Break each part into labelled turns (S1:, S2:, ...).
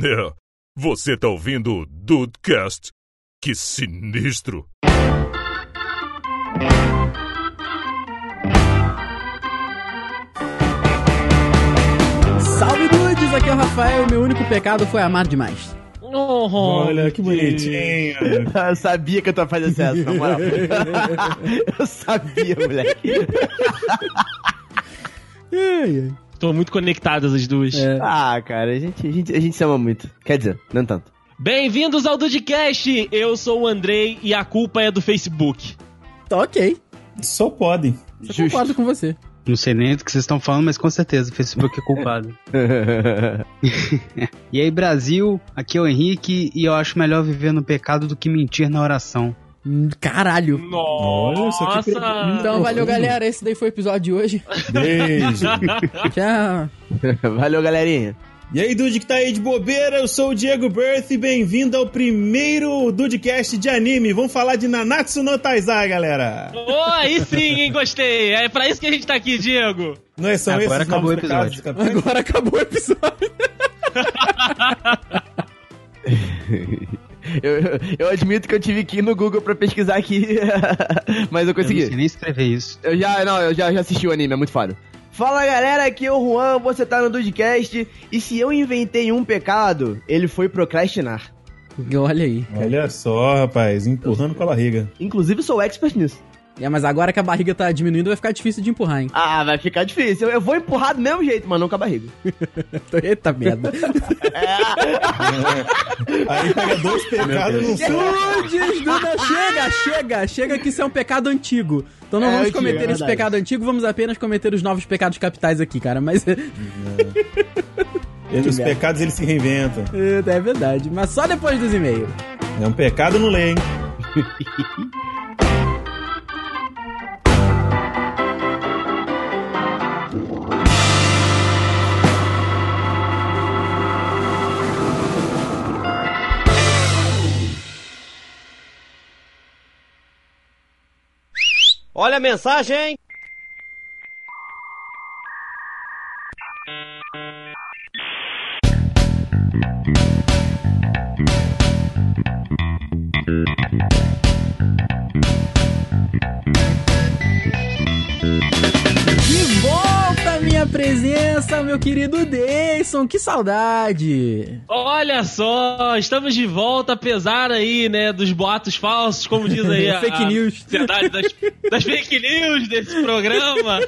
S1: É, você tá ouvindo o Dudecast? Que sinistro!
S2: Salve dudes, aqui é o Rafael e meu único pecado foi amar demais.
S3: Oh,
S4: Olha que bonitinho.
S5: Eu sabia que eu tava fazendo essa, na moral. Eu sabia, moleque.
S2: Ai, ai.
S3: Tô muito conectadas as duas.
S2: É.
S5: Ah, cara, a gente, a, gente, a gente se ama muito. Quer dizer, não tanto.
S3: Bem-vindos ao Dudcast! Eu sou o Andrei e a culpa é do Facebook.
S2: Tá ok,
S4: Só podem.
S2: eu concordo com você.
S6: Não sei nem do que vocês estão falando, mas com certeza o Facebook é culpado. e aí, Brasil, aqui é o Henrique e eu acho melhor viver no pecado do que mentir na oração.
S2: Caralho.
S4: Só que
S3: Nossa!
S4: pergunta.
S2: Então valeu galera, esse daí foi o episódio de hoje.
S4: Beijo.
S2: Tchau.
S5: Valeu, galerinha.
S4: E aí, Dude que tá aí de bobeira, eu sou o Diego Berth e bem-vindo ao primeiro Dudecast de anime. Vamos falar de Nanatsu no Taizai, galera.
S3: Oh, aí sim, hein? Gostei. É pra isso que a gente tá aqui, Diego.
S4: Não é são
S6: Agora
S4: esses
S6: acabou o episódio.
S2: Agora acabou o episódio.
S5: Eu, eu- admito que eu tive que ir no Google pra pesquisar aqui, mas eu
S6: Eu não sei
S5: consegui.
S6: nem escrever isso.
S5: Eu já, não, eu já, já assisti o anime, é muito foda. Fala galera, aqui é o Juan, você tá no Dudcast, e se eu inventei um pecado, ele foi procrastinar.
S2: Olha aí.
S4: Olha só, rapaz, empurrando com a barriga.
S5: Inclusive sou expert nisso.
S2: É, mas agora que a barriga tá diminuindo, vai ficar difícil de empurrar, hein?
S5: Ah, vai ficar difícil. Eu, eu vou empurrar do mesmo jeito, mas não com a barriga.
S2: Eita merda.
S4: Aí pega dois pecados num só.
S2: Duda, chega, chega, chega que isso é um pecado antigo. Então não
S5: É,
S2: vamos cometer
S5: é
S2: esse pecado antigo, vamos apenas cometer os novos pecados capitais aqui, cara. Mas é,
S4: Os pecados eles se reinventam.
S2: é verdade. Mas só depois dos e-mails.
S4: É um pecado no ler, hein?
S7: Olha a mensagem!
S2: De volta minha presença, meu querido Que saudade.
S3: Olha só, estamos de volta, apesar aí, né, dos boatos falsos, como diz aí a,
S2: Fake news.
S3: sociedade das, das fake news desse programa.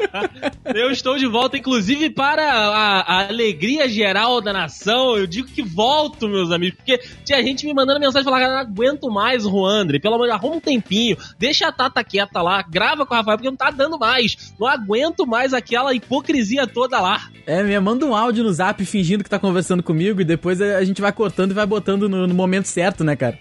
S3: Eu estou de volta, inclusive, para a, a alegria geral da nação. Eu digo que volto, meus amigos, porque tinha gente me mandando mensagem falando, cara, não aguento mais o Juandre, pelo amor de Deus, arruma um tempinho, deixa a Tata quieta lá, grava com o Rafael, porque não tá dando mais. Não aguento mais aquela hipocrisia toda lá.
S2: É, me manda um áudio no zap fingindo que tá conversando comigo e depois a gente vai cortando e vai botando no, no momento certo, né, cara?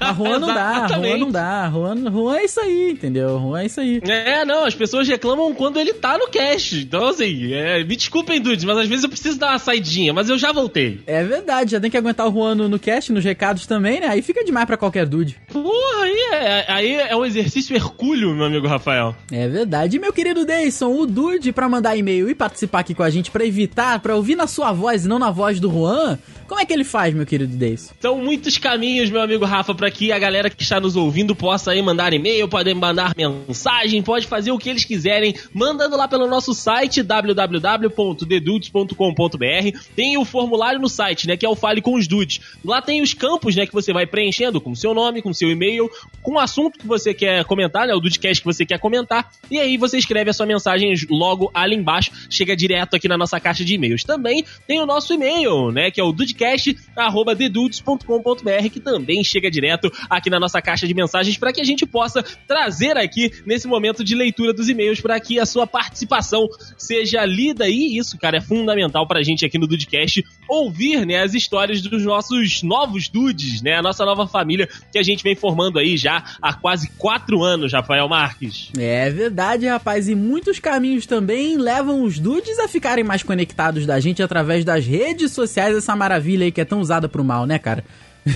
S2: A Juan não dá, Juan não dá. Juan, Juan é isso aí, entendeu? Juan é isso aí.
S3: É, não, as pessoas reclamam quando ele tá no cast. Então, assim, é, me desculpem, dudes, mas às vezes eu preciso dar uma saidinha, mas eu já voltei.
S2: É verdade, já tem que aguentar o Juan no, no cast, nos recados também, né? Aí fica demais pra qualquer dude.
S3: Porra, aí é, aí é um exercício hercúleo, meu amigo Rafael.
S2: É verdade. E meu querido Deison, o Dude, pra mandar e-mail e participar aqui com a gente, pra evitar, pra ouvir na sua voz e não na voz do Juan, como é que ele faz, meu querido Deison?
S3: São muitos caminhos, meu amigo Rafa, pra que a galera que está nos ouvindo possa aí mandar e-mail, podem mandar mensagem, pode fazer o que eles quiserem, mandando lá pelo nosso site www.dedudes.com.br. Tem o formulário no site, né, que é o Fale com os Dudes. Lá tem os campos, né, que você vai preenchendo com seu nome, com seu e-mail, com o assunto que você quer comentar, né, o Dudecast que você quer comentar, e aí você escreve a sua mensagem logo ali embaixo, chega direto aqui na nossa caixa de e-mails. Também tem o nosso e-mail, né, que é o dudecast@dedudes.com.br, que também chega direto aqui na nossa caixa de mensagens para que a gente possa trazer aqui nesse momento de leitura dos e-mails para que a sua participação seja lida e isso, cara, é fundamental pra gente aqui no Dudecast ouvir, né, as histórias dos nossos novos dudes, né, a nossa nova família que a gente vem formando aí já há quase quatro anos, Rafael Marques.
S2: É verdade, rapaz. E muitos caminhos também levam os dudes a ficarem mais conectados da gente através das redes sociais, essa maravilha aí que é tão usada pro mal, né, cara?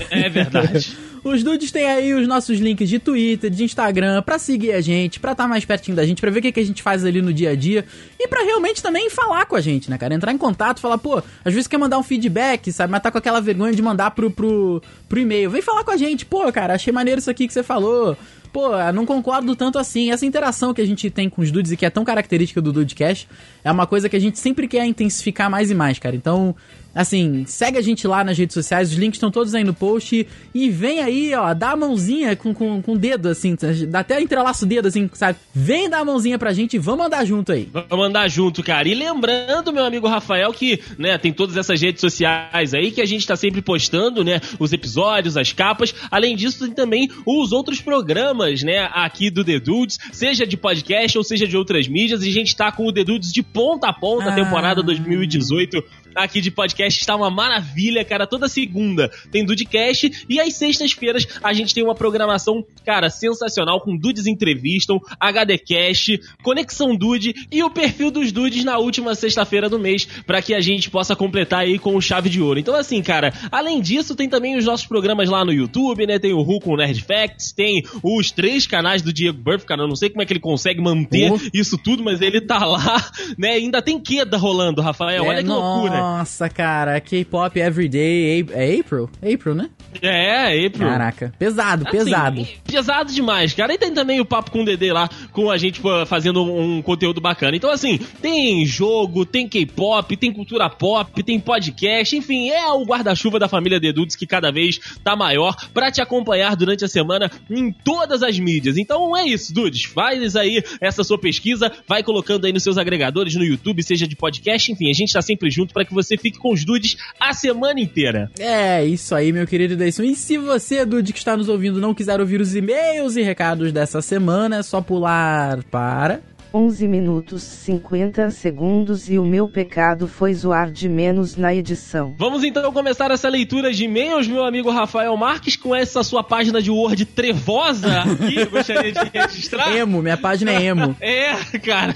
S3: É verdade.
S2: Os dudes têm aí os nossos links de Twitter, de Instagram, pra seguir a gente, pra estar tá mais pertinho da gente, pra ver o que, que a gente faz ali no dia a dia e pra realmente também falar com a gente, né, cara? Entrar em contato, falar, pô, às vezes quer mandar um feedback, sabe? Mas tá com aquela vergonha de mandar pro, pro, pro e-mail. Vem falar com a gente, pô, cara, achei maneiro isso aqui que você falou pô, não concordo tanto assim. Essa interação que a gente tem com os dudes e que é tão característica do Dudecast é uma coisa que a gente sempre quer intensificar mais e mais, cara. Então, Assim, segue a gente lá nas redes sociais, os links estão todos aí no post. E vem aí, ó, dá a mãozinha com, com, com o dedo, assim, dá até entrelaço o dedo, assim, sabe? Vem dar a mãozinha pra gente e vamos andar junto aí.
S3: Vamos andar junto, cara. E lembrando, meu amigo Rafael, que, né, tem todas essas redes sociais aí que a gente tá sempre postando, né, os episódios, as capas. Além disso, tem também os outros programas, né, aqui do The Dudes, seja de podcast ou seja de outras mídias. E a gente tá com o The Dudes de ponta a ponta, ah. temporada 2018 aqui de podcast está uma maravilha, cara. Toda segunda tem Dudecast e às sextas-feiras a gente tem uma programação, cara, sensacional com Dudes Entrevistam, HDcast, Conexão Dude e o perfil dos Dudes na última sexta-feira do mês para que a gente possa completar aí com o chave de ouro. Então assim, cara, além disso tem também os nossos programas lá no YouTube, né? Tem o Ru com Nerd Facts, tem os três canais do Diego Burff, cara, eu não sei como é que ele consegue manter uh. isso tudo, mas ele tá lá, né? Ainda tem queda rolando, Rafael. É, Olha que loucura.
S2: Nossa, cara, K-pop Everyday. É April? April, né?
S3: É, April.
S2: Caraca, pesado, assim, pesado.
S3: Pesado demais, cara. E tem também o papo com o Dedê lá, com a gente fazendo um conteúdo bacana. Então, assim, tem jogo, tem K-pop, tem cultura pop, tem podcast, enfim, é o guarda-chuva da família Dedudes que cada vez tá maior para te acompanhar durante a semana em todas as mídias. Então é isso, Dudes. Faz aí essa sua pesquisa, vai colocando aí nos seus agregadores, no YouTube, seja de podcast, enfim, a gente tá sempre junto para que você fique com os dudes a semana inteira.
S2: É, isso aí, meu querido Deison. E se você, dude, que está nos ouvindo, não quiser ouvir os e-mails e recados dessa semana, é só pular para
S7: 11 minutos 50 segundos e o meu pecado foi zoar de menos na edição.
S3: Vamos então começar essa leitura de e-mails, meu amigo Rafael Marques, com essa sua página de Word trevosa aqui, gostaria de registrar.
S2: Emo, minha página é emo.
S3: é, cara.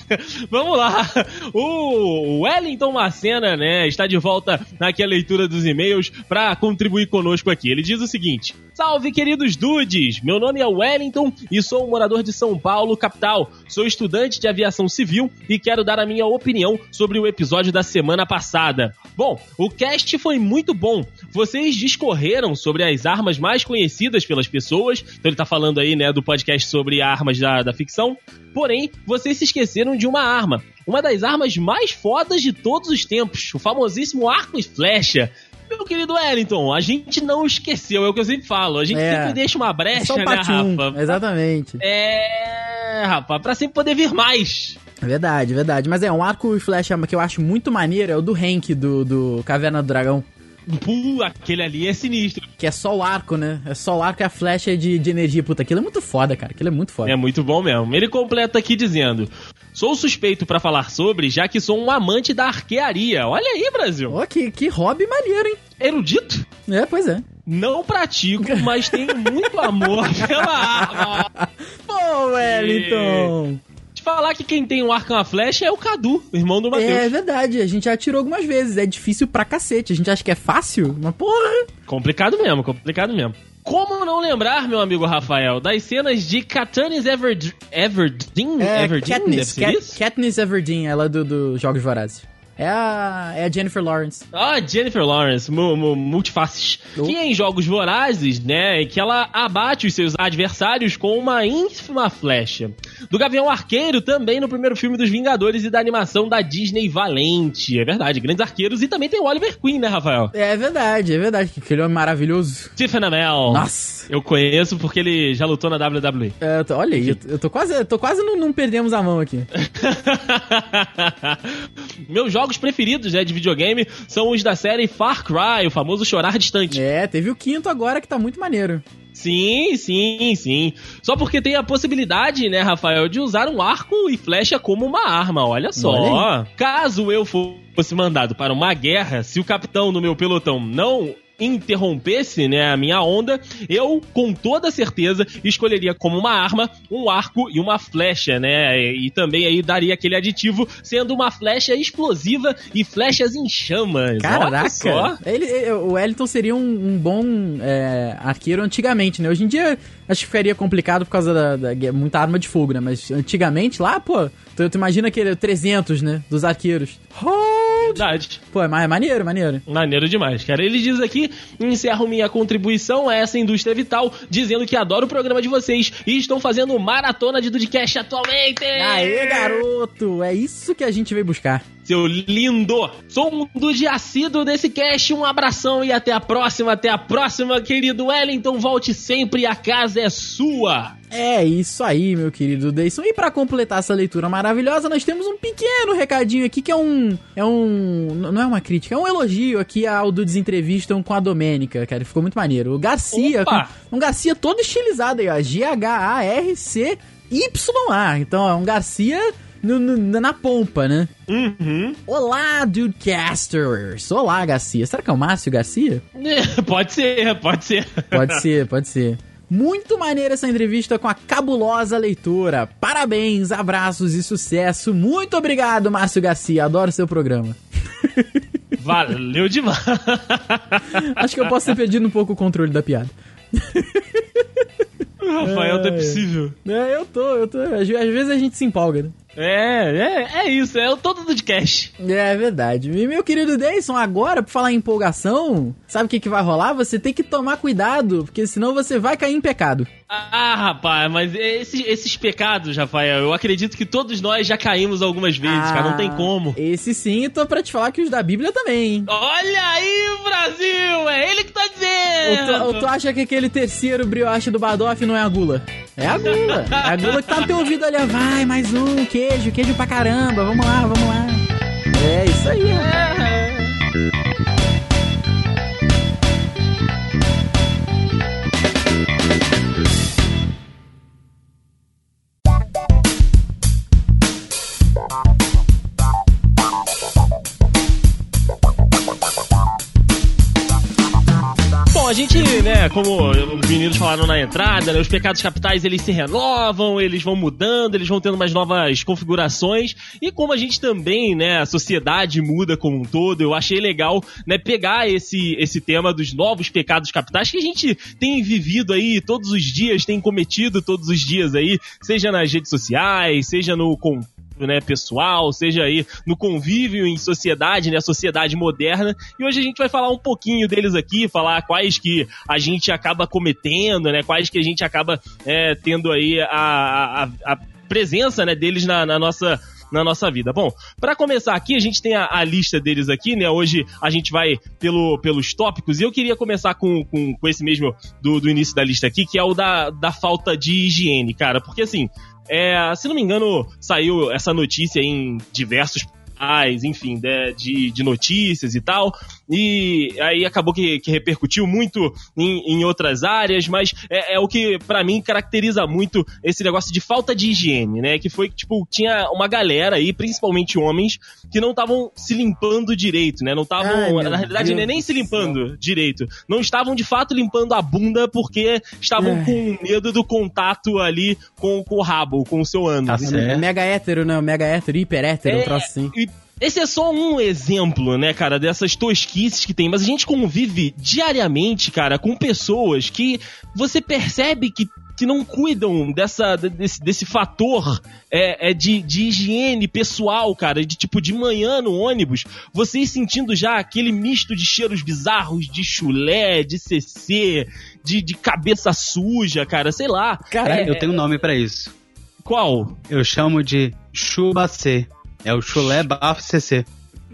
S3: Vamos lá. O Wellington Macena, né, está de volta aqui a leitura dos e-mails para contribuir conosco aqui. Ele diz o seguinte: Salve, queridos dudes! Meu nome é Wellington e sou um morador de São Paulo, capital. Sou estudante de aviação civil e quero dar a minha opinião sobre o episódio da semana passada. Bom, o cast foi muito bom. Vocês discorreram sobre as armas mais conhecidas pelas pessoas. Então ele tá falando aí, né, do podcast sobre armas da, da ficção. Porém, vocês se esqueceram de uma arma. Uma das armas mais fodas de todos os tempos. O famosíssimo arco e flecha meu querido Wellington, a gente não esqueceu, é o que eu sempre falo. A gente é. sempre deixa uma brecha, né, Rafa?
S2: Exatamente.
S3: É, Rafa, pra sempre poder vir mais.
S2: Verdade, verdade. Mas é, um arco e flecha que eu acho muito maneiro é o do Hank, do, do Caverna do Dragão.
S3: Pô, aquele ali é sinistro.
S2: Que é só o arco, né? É só o arco e a flecha de, de energia. Puta, aquilo é muito foda, cara. Aquilo é muito foda.
S3: É muito bom mesmo. Ele completa aqui dizendo: Sou suspeito para falar sobre, já que sou um amante da arquearia. Olha aí, Brasil.
S2: Ó, oh, que, que hobby maneiro, hein?
S3: Erudito?
S2: É, pois é.
S3: Não pratico, mas tenho muito amor pela arma.
S2: Pô, Wellington!
S3: E falar que quem tem um arco e uma flecha é o Cadu, irmão do Matheus.
S2: É verdade, a gente já tirou algumas vezes. É difícil pra cacete. A gente acha que é fácil, mas porra.
S3: Complicado mesmo, complicado mesmo. Como não lembrar, meu amigo Rafael, das cenas de Katniss Everd Everdeen?
S2: É, Everdeen? Katniss, Kat Katniss Everdeen, ela do, do Jogos Vorazes. É a, é a Jennifer Lawrence.
S3: Ah, Jennifer Lawrence, mu, mu, multifaces. Uh. Que em Jogos Vorazes, né, que ela abate os seus adversários com uma ínfima flecha. Do Gavião Arqueiro também no primeiro filme dos Vingadores e da animação da Disney Valente. É verdade, grandes arqueiros. E também tem o Oliver Queen, né, Rafael?
S2: É verdade, é verdade. Aquele homem maravilhoso.
S3: Stephen Amell.
S2: Nossa.
S3: Eu conheço porque ele já lutou na WWE.
S2: É, tô, olha aí, eu, eu, tô quase, eu tô quase não, não perdemos a mão aqui.
S3: Meus jogos preferidos né, de videogame são os da série Far Cry, o famoso chorar distante.
S2: É, teve o quinto agora que tá muito maneiro.
S3: Sim, sim, sim. Só porque tem a possibilidade, né, Rafael, de usar um arco e flecha como uma arma. Olha só. Olha Caso eu fosse mandado para uma guerra, se o capitão do meu pelotão não interrompesse, né, a minha onda, eu, com toda certeza, escolheria como uma arma um arco e uma flecha, né? E também aí daria aquele aditivo sendo uma flecha explosiva e flechas em chamas.
S2: Caraca!
S3: só.
S2: Ele, ele- o Wellington seria um, um bom é, arqueiro antigamente, né? Hoje em dia acho que ficaria complicado por causa da, da guerra- muita arma de fogo, né? Mas antigamente lá, pô, tu, tu imagina aquele 300, né? Dos arqueiros. Hold!
S3: Verdade.
S2: Pô, é é maneiro, maneiro.
S3: Maneiro demais, cara. Ele diz aqui: encerro minha contribuição a essa indústria vital, dizendo que adoro o programa de vocês e estão fazendo maratona de Dudcast atualmente.
S2: Aê, garoto! É isso que a gente veio buscar.
S3: Seu lindo! Sou um dude assíduo desse cast, um abração e até a próxima, até a próxima, querido Wellington. Volte sempre, a casa é sua!
S2: É isso aí, meu querido Deison. E pra completar essa leitura maravilhosa, nós temos um pequeno recadinho aqui que é um. É um. Não é uma crítica, é um elogio aqui ao Dudes Entrevistam com a Domênica, cara. Ficou muito maneiro. O Garcia, com- um Garcia todo estilizado aí, ó. G-H-A-R-C-Y-A. Então é um Garcia no- no- na pompa, né?
S3: Uhum.
S2: Olá, Dudecasters! Olá, Garcia. Será que é o Márcio Garcia?
S3: pode ser, pode ser.
S2: Pode ser, pode ser. Muito maneira essa entrevista com a cabulosa leitora. Parabéns, abraços e sucesso. Muito obrigado, Márcio Garcia. Adoro seu programa.
S3: Valeu demais.
S2: Acho que eu posso ter perdido um pouco o controle da piada.
S3: Rafael, não é possível.
S2: É, eu tô, eu tô. Às, às vezes a gente se empolga, né?
S3: É, é, é isso, é o todo do cash.
S2: É verdade. E meu querido Deison, agora, por falar em empolgação, sabe o que, que vai rolar? Você tem que tomar cuidado, porque senão você vai cair em pecado.
S3: Ah, rapaz, mas esses, esses pecados, Rafael, eu acredito que todos nós já caímos algumas vezes, cara, não tem como.
S2: Esse sim, tô pra te falar que os da Bíblia também, hein?
S3: Olha aí, Brasil! É ele que tá
S2: Ou
S3: dizendo!
S2: tu, ou tu acha que aquele terceiro brioche do Badoff não é a gula? É a gula. É a gula que tá no teu ouvido ali, ó. Vai, mais um, queijo, queijo pra caramba. Vamos lá, vamos lá. É isso aí, ó.
S3: A gente, né, como os meninos falaram na entrada, né, os pecados capitais eles se renovam, eles vão mudando, eles vão tendo umas novas configurações. E como a gente também, né, a sociedade muda como um todo, eu achei legal, né, pegar esse esse tema dos novos pecados capitais que a gente tem vivido aí todos os dias, tem cometido todos os dias aí, seja nas redes sociais, seja no con- né, pessoal, seja aí no convívio em sociedade, né, sociedade moderna. E hoje a gente vai falar um pouquinho deles aqui, falar quais que a gente acaba cometendo, né, quais que a gente acaba é, tendo aí a, a, a presença, né, deles na, na nossa na nossa vida. Bom, para começar aqui, a gente tem a, a lista deles aqui, né? Hoje a gente vai pelo, pelos tópicos e eu queria começar com, com, com esse mesmo do, do início da lista aqui, que é o da, da falta de higiene, cara. Porque assim, é, se não me engano, saiu essa notícia em diversos portais, enfim, de, de, de notícias e tal. E aí acabou que, que repercutiu muito em, em outras áreas, mas é, é o que pra mim caracteriza muito esse negócio de falta de higiene, né? Que foi que, tipo, tinha uma galera aí, principalmente homens, que não estavam se limpando direito, né? Não estavam, na realidade,
S2: Deus
S3: nem, se limpando direito. Não estavam de fato limpando a bunda porque estavam
S2: Ai.
S3: com medo do contato ali com, com o rabo, com o seu ânus.
S6: Tá certo.
S2: Mega hétero, né? Mega hétero, hiper hétero, um
S3: É,
S2: troço assim.
S3: e esse é só um exemplo, né, cara, dessas tosquices que tem. Mas a gente convive diariamente, cara, com pessoas que você percebe que, que não cuidam dessa, desse, desse fator é, é de, de higiene pessoal, cara. De tipo, de manhã no ônibus, vocês sentindo já aquele misto de cheiros bizarros, de chulé, de CC, de, de cabeça suja, cara, sei lá.
S2: Caralho,
S6: Eu tenho um nome pra isso.
S3: Qual?
S6: Eu chamo de chubacê. É o chulé bafo CC.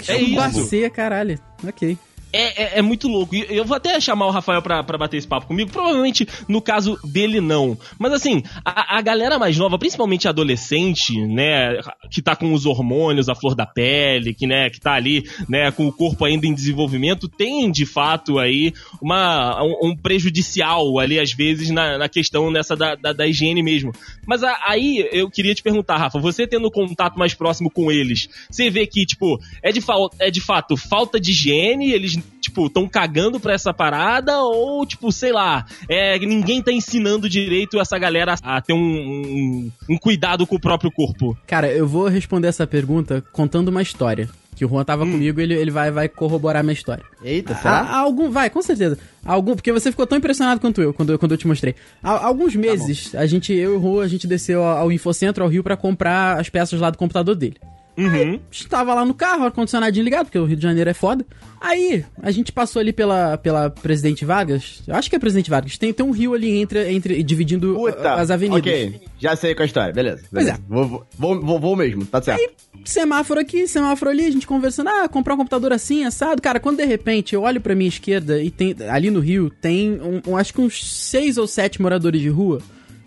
S3: É isso.
S2: Bacê, caralho. Ok.
S3: É, é, é muito louco. E eu vou até chamar o Rafael pra, bater esse papo comigo. Provavelmente, no caso dele, não. Mas assim, a, a galera mais nova, principalmente adolescente, né? Que tá com os hormônios, a flor da pele, que, né, que tá ali, né, com o corpo ainda em desenvolvimento, tem de fato aí uma, um, um prejudicial ali, às vezes, na, na questão nessa da, da, da higiene mesmo. Mas a- aí eu queria te perguntar, Rafa, você tendo contato mais próximo com eles, você vê que, tipo, é de, é de fato falta de higiene, eles tipo, tão cagando pra essa parada ou, tipo, sei lá, é, ninguém tá ensinando direito essa galera a ter um, um, um cuidado com o próprio corpo?
S2: Cara, eu vou responder essa pergunta contando uma história. Que o Juan tava comigo, ele, ele vai, vai corroborar minha história.
S5: Eita, será?
S2: há algum, vai, com certeza. Algum, porque você ficou tão impressionado quanto eu quando, eu- quando eu te mostrei. Há alguns meses, a gente, eu e o Juan, a gente desceu ao ao Infocentro, ao Rio, pra comprar as peças lá do computador dele.
S3: Uhum.
S2: Estava lá no carro, ar-condicionadinho ligado, porque o Rio de Janeiro é foda. Aí, a gente passou ali pela, pela Presidente Vargas. Eu acho que é Presidente Vargas. Tem, tem um rio ali entre, entre dividindo
S5: Puta,
S2: as avenidas.
S5: Ok, já sei qual é a história, beleza.
S2: Pois
S5: beleza. Vou, vou, vou, vou- mesmo, tá certo.
S2: semáforo aqui, semáforo ali, a gente conversando, ah, comprar um computador assim, assado. Cara, quando de repente eu olho pra minha esquerda e tem, ali no Rio, tem, um, um- acho que uns seis ou sete moradores de rua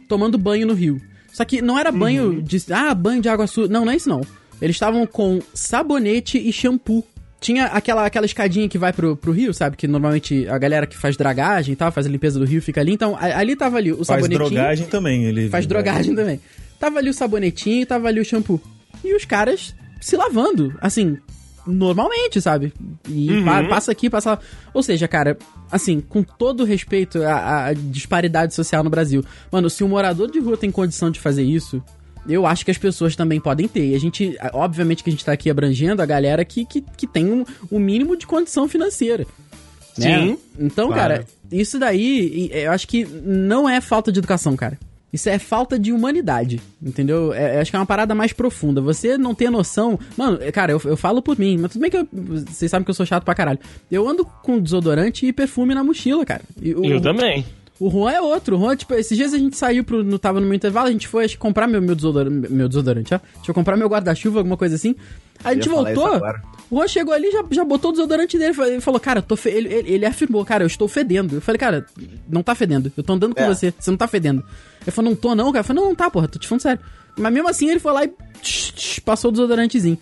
S2: tomando banho no rio. Só que não era banho de, ah, banho de água suja. Não, não é isso não. Eles estavam com sabonete e shampoo. Tinha aquela, aquela escadinha que vai pro, pro rio, sabe? Que normalmente a galera que faz dragagem e tal, faz a limpeza do rio, fica ali. Então, ali tava ali o
S4: Faz
S2: sabonetinho.
S4: drogagem também. Ele
S2: Faz drogagem também. Tava ali o sabonetinho e tava ali o shampoo. E os caras se lavando, assim, normalmente, sabe? E
S3: Uhum.
S2: pa- passa aqui, passa lá. Ou seja, cara, assim, com todo respeito à, à disparidade social no Brasil, mano, se um morador de rua tem condição de fazer isso. Eu acho que as pessoas também podem ter. E a gente, obviamente que a gente tá aqui abrangendo a galera que, que, que tem um, um mínimo de condição financeira. né?
S3: Sim.
S2: Então,
S6: Claro.
S2: cara, isso daí, e- eu acho que não é falta de educação, cara. Isso é falta de humanidade, entendeu? É, eu acho que é uma parada mais profunda. Você não ter noção. Mano, é, cara, eu, eu falo por mim, mas tudo bem que eu- vocês sabem que eu sou chato pra caralho. Eu ando com desodorante e perfume na mochila, cara. E o,
S3: Eu também.
S2: O Juan é outro. O Juan, tipo, esses dias a gente saiu pro. No, tava no meu intervalo, a gente foi acho, comprar meu, meu, desodorante, meu desodorante, ó. Deixa eu comprar meu guarda-chuva, alguma coisa assim. A gente voltou. O Juan chegou ali já, já botou o desodorante dele. Ele falou, cara, tô fe... ele, ele, ele afirmou, cara, eu estou fedendo. Eu falei, cara, não tá fedendo. Eu tô andando com
S5: É.
S2: você, você não tá fedendo. Ele falou, não tô não, cara. Eu falei, não, não tá, porra, tô te falando sério. Mas mesmo assim ele foi lá e tch, tch, passou o desodorantezinho.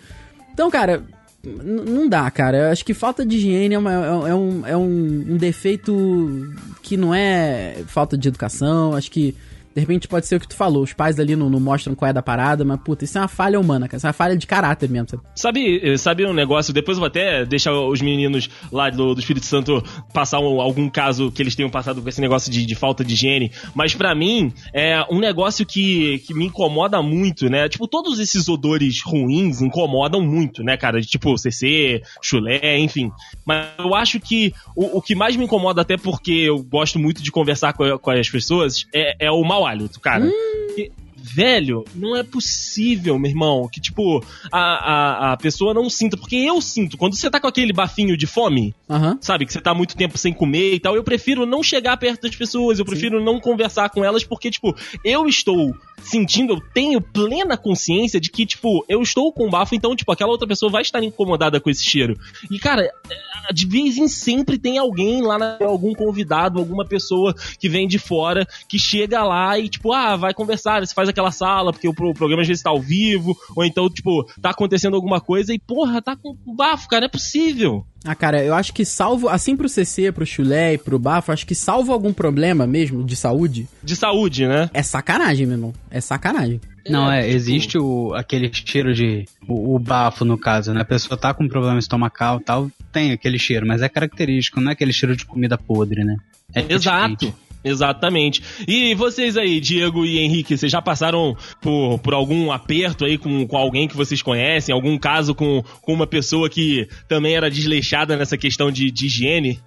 S2: Então, cara, não dá, cara. Eu acho que falta de higiene é, uma- é- é um, é um, um defeito que não é falta de educação. Acho que, de repente, pode ser o que tu falou. Os pais ali não, não mostram qual é da parada, mas, puta, isso é uma falha humana, cara. Isso é uma falha de caráter mesmo, sabe?
S3: Sabe, sabe um negócio? Depois eu vou até deixar os meninos lá do, do Espírito Santo passar um- algum caso que eles tenham passado com esse negócio de, de falta de higiene. Mas pra mim, é um negócio que, que me incomoda muito, né? Tipo, todos esses odores ruins incomodam muito, né, cara? Tipo, CC, chulé, enfim. Mas eu acho que o, o que mais me incomoda, até porque eu gosto muito de conversar com, com as pessoas, é, é o mau hálito, cara. Porque, Velho, não é possível, meu irmão, que, tipo, a, a, a pessoa não sinta. Porque eu sinto, quando você tá com aquele bafinho de fome, sabe, que você tá muito tempo sem comer e tal, eu prefiro não chegar perto das pessoas, eu prefiro não conversar com elas, porque, tipo, eu estou sentindo, eu tenho plena consciência de que, tipo, eu estou com bafo, então, tipo, aquela outra pessoa vai estar incomodada com esse cheiro. E, cara, é, de vez em sempre tem alguém lá, na- algum convidado, alguma pessoa que vem de fora, que chega lá e, tipo, ah, vai conversar, você faz aquela sala, porque o pro- programa às vezes tá ao vivo, ou então, tipo, tá acontecendo alguma coisa e, porra, tá com bafo, cara, não é possível.
S2: Ah, cara, eu acho que salvo, assim pro CC, pro chulé e pro bafo, acho que salvo algum problema mesmo de saúde,
S3: De saúde, né?
S2: é sacanagem, meu irmão. É sacanagem.
S6: Não, é,
S3: tipo-
S6: existe o, aquele cheiro de. O, o bafo, no caso, né? A pessoa tá com problema estomacal e tal, tem aquele cheiro, mas é característico, não é aquele cheiro de comida podre, né? É
S3: Exato.
S6: diferente.
S3: Exatamente. E vocês aí, Diego e Henrique, vocês já passaram por, por algum aperto aí com, com alguém que vocês conhecem? Algum caso com, com uma pessoa que também era desleixada nessa questão de, de higiene?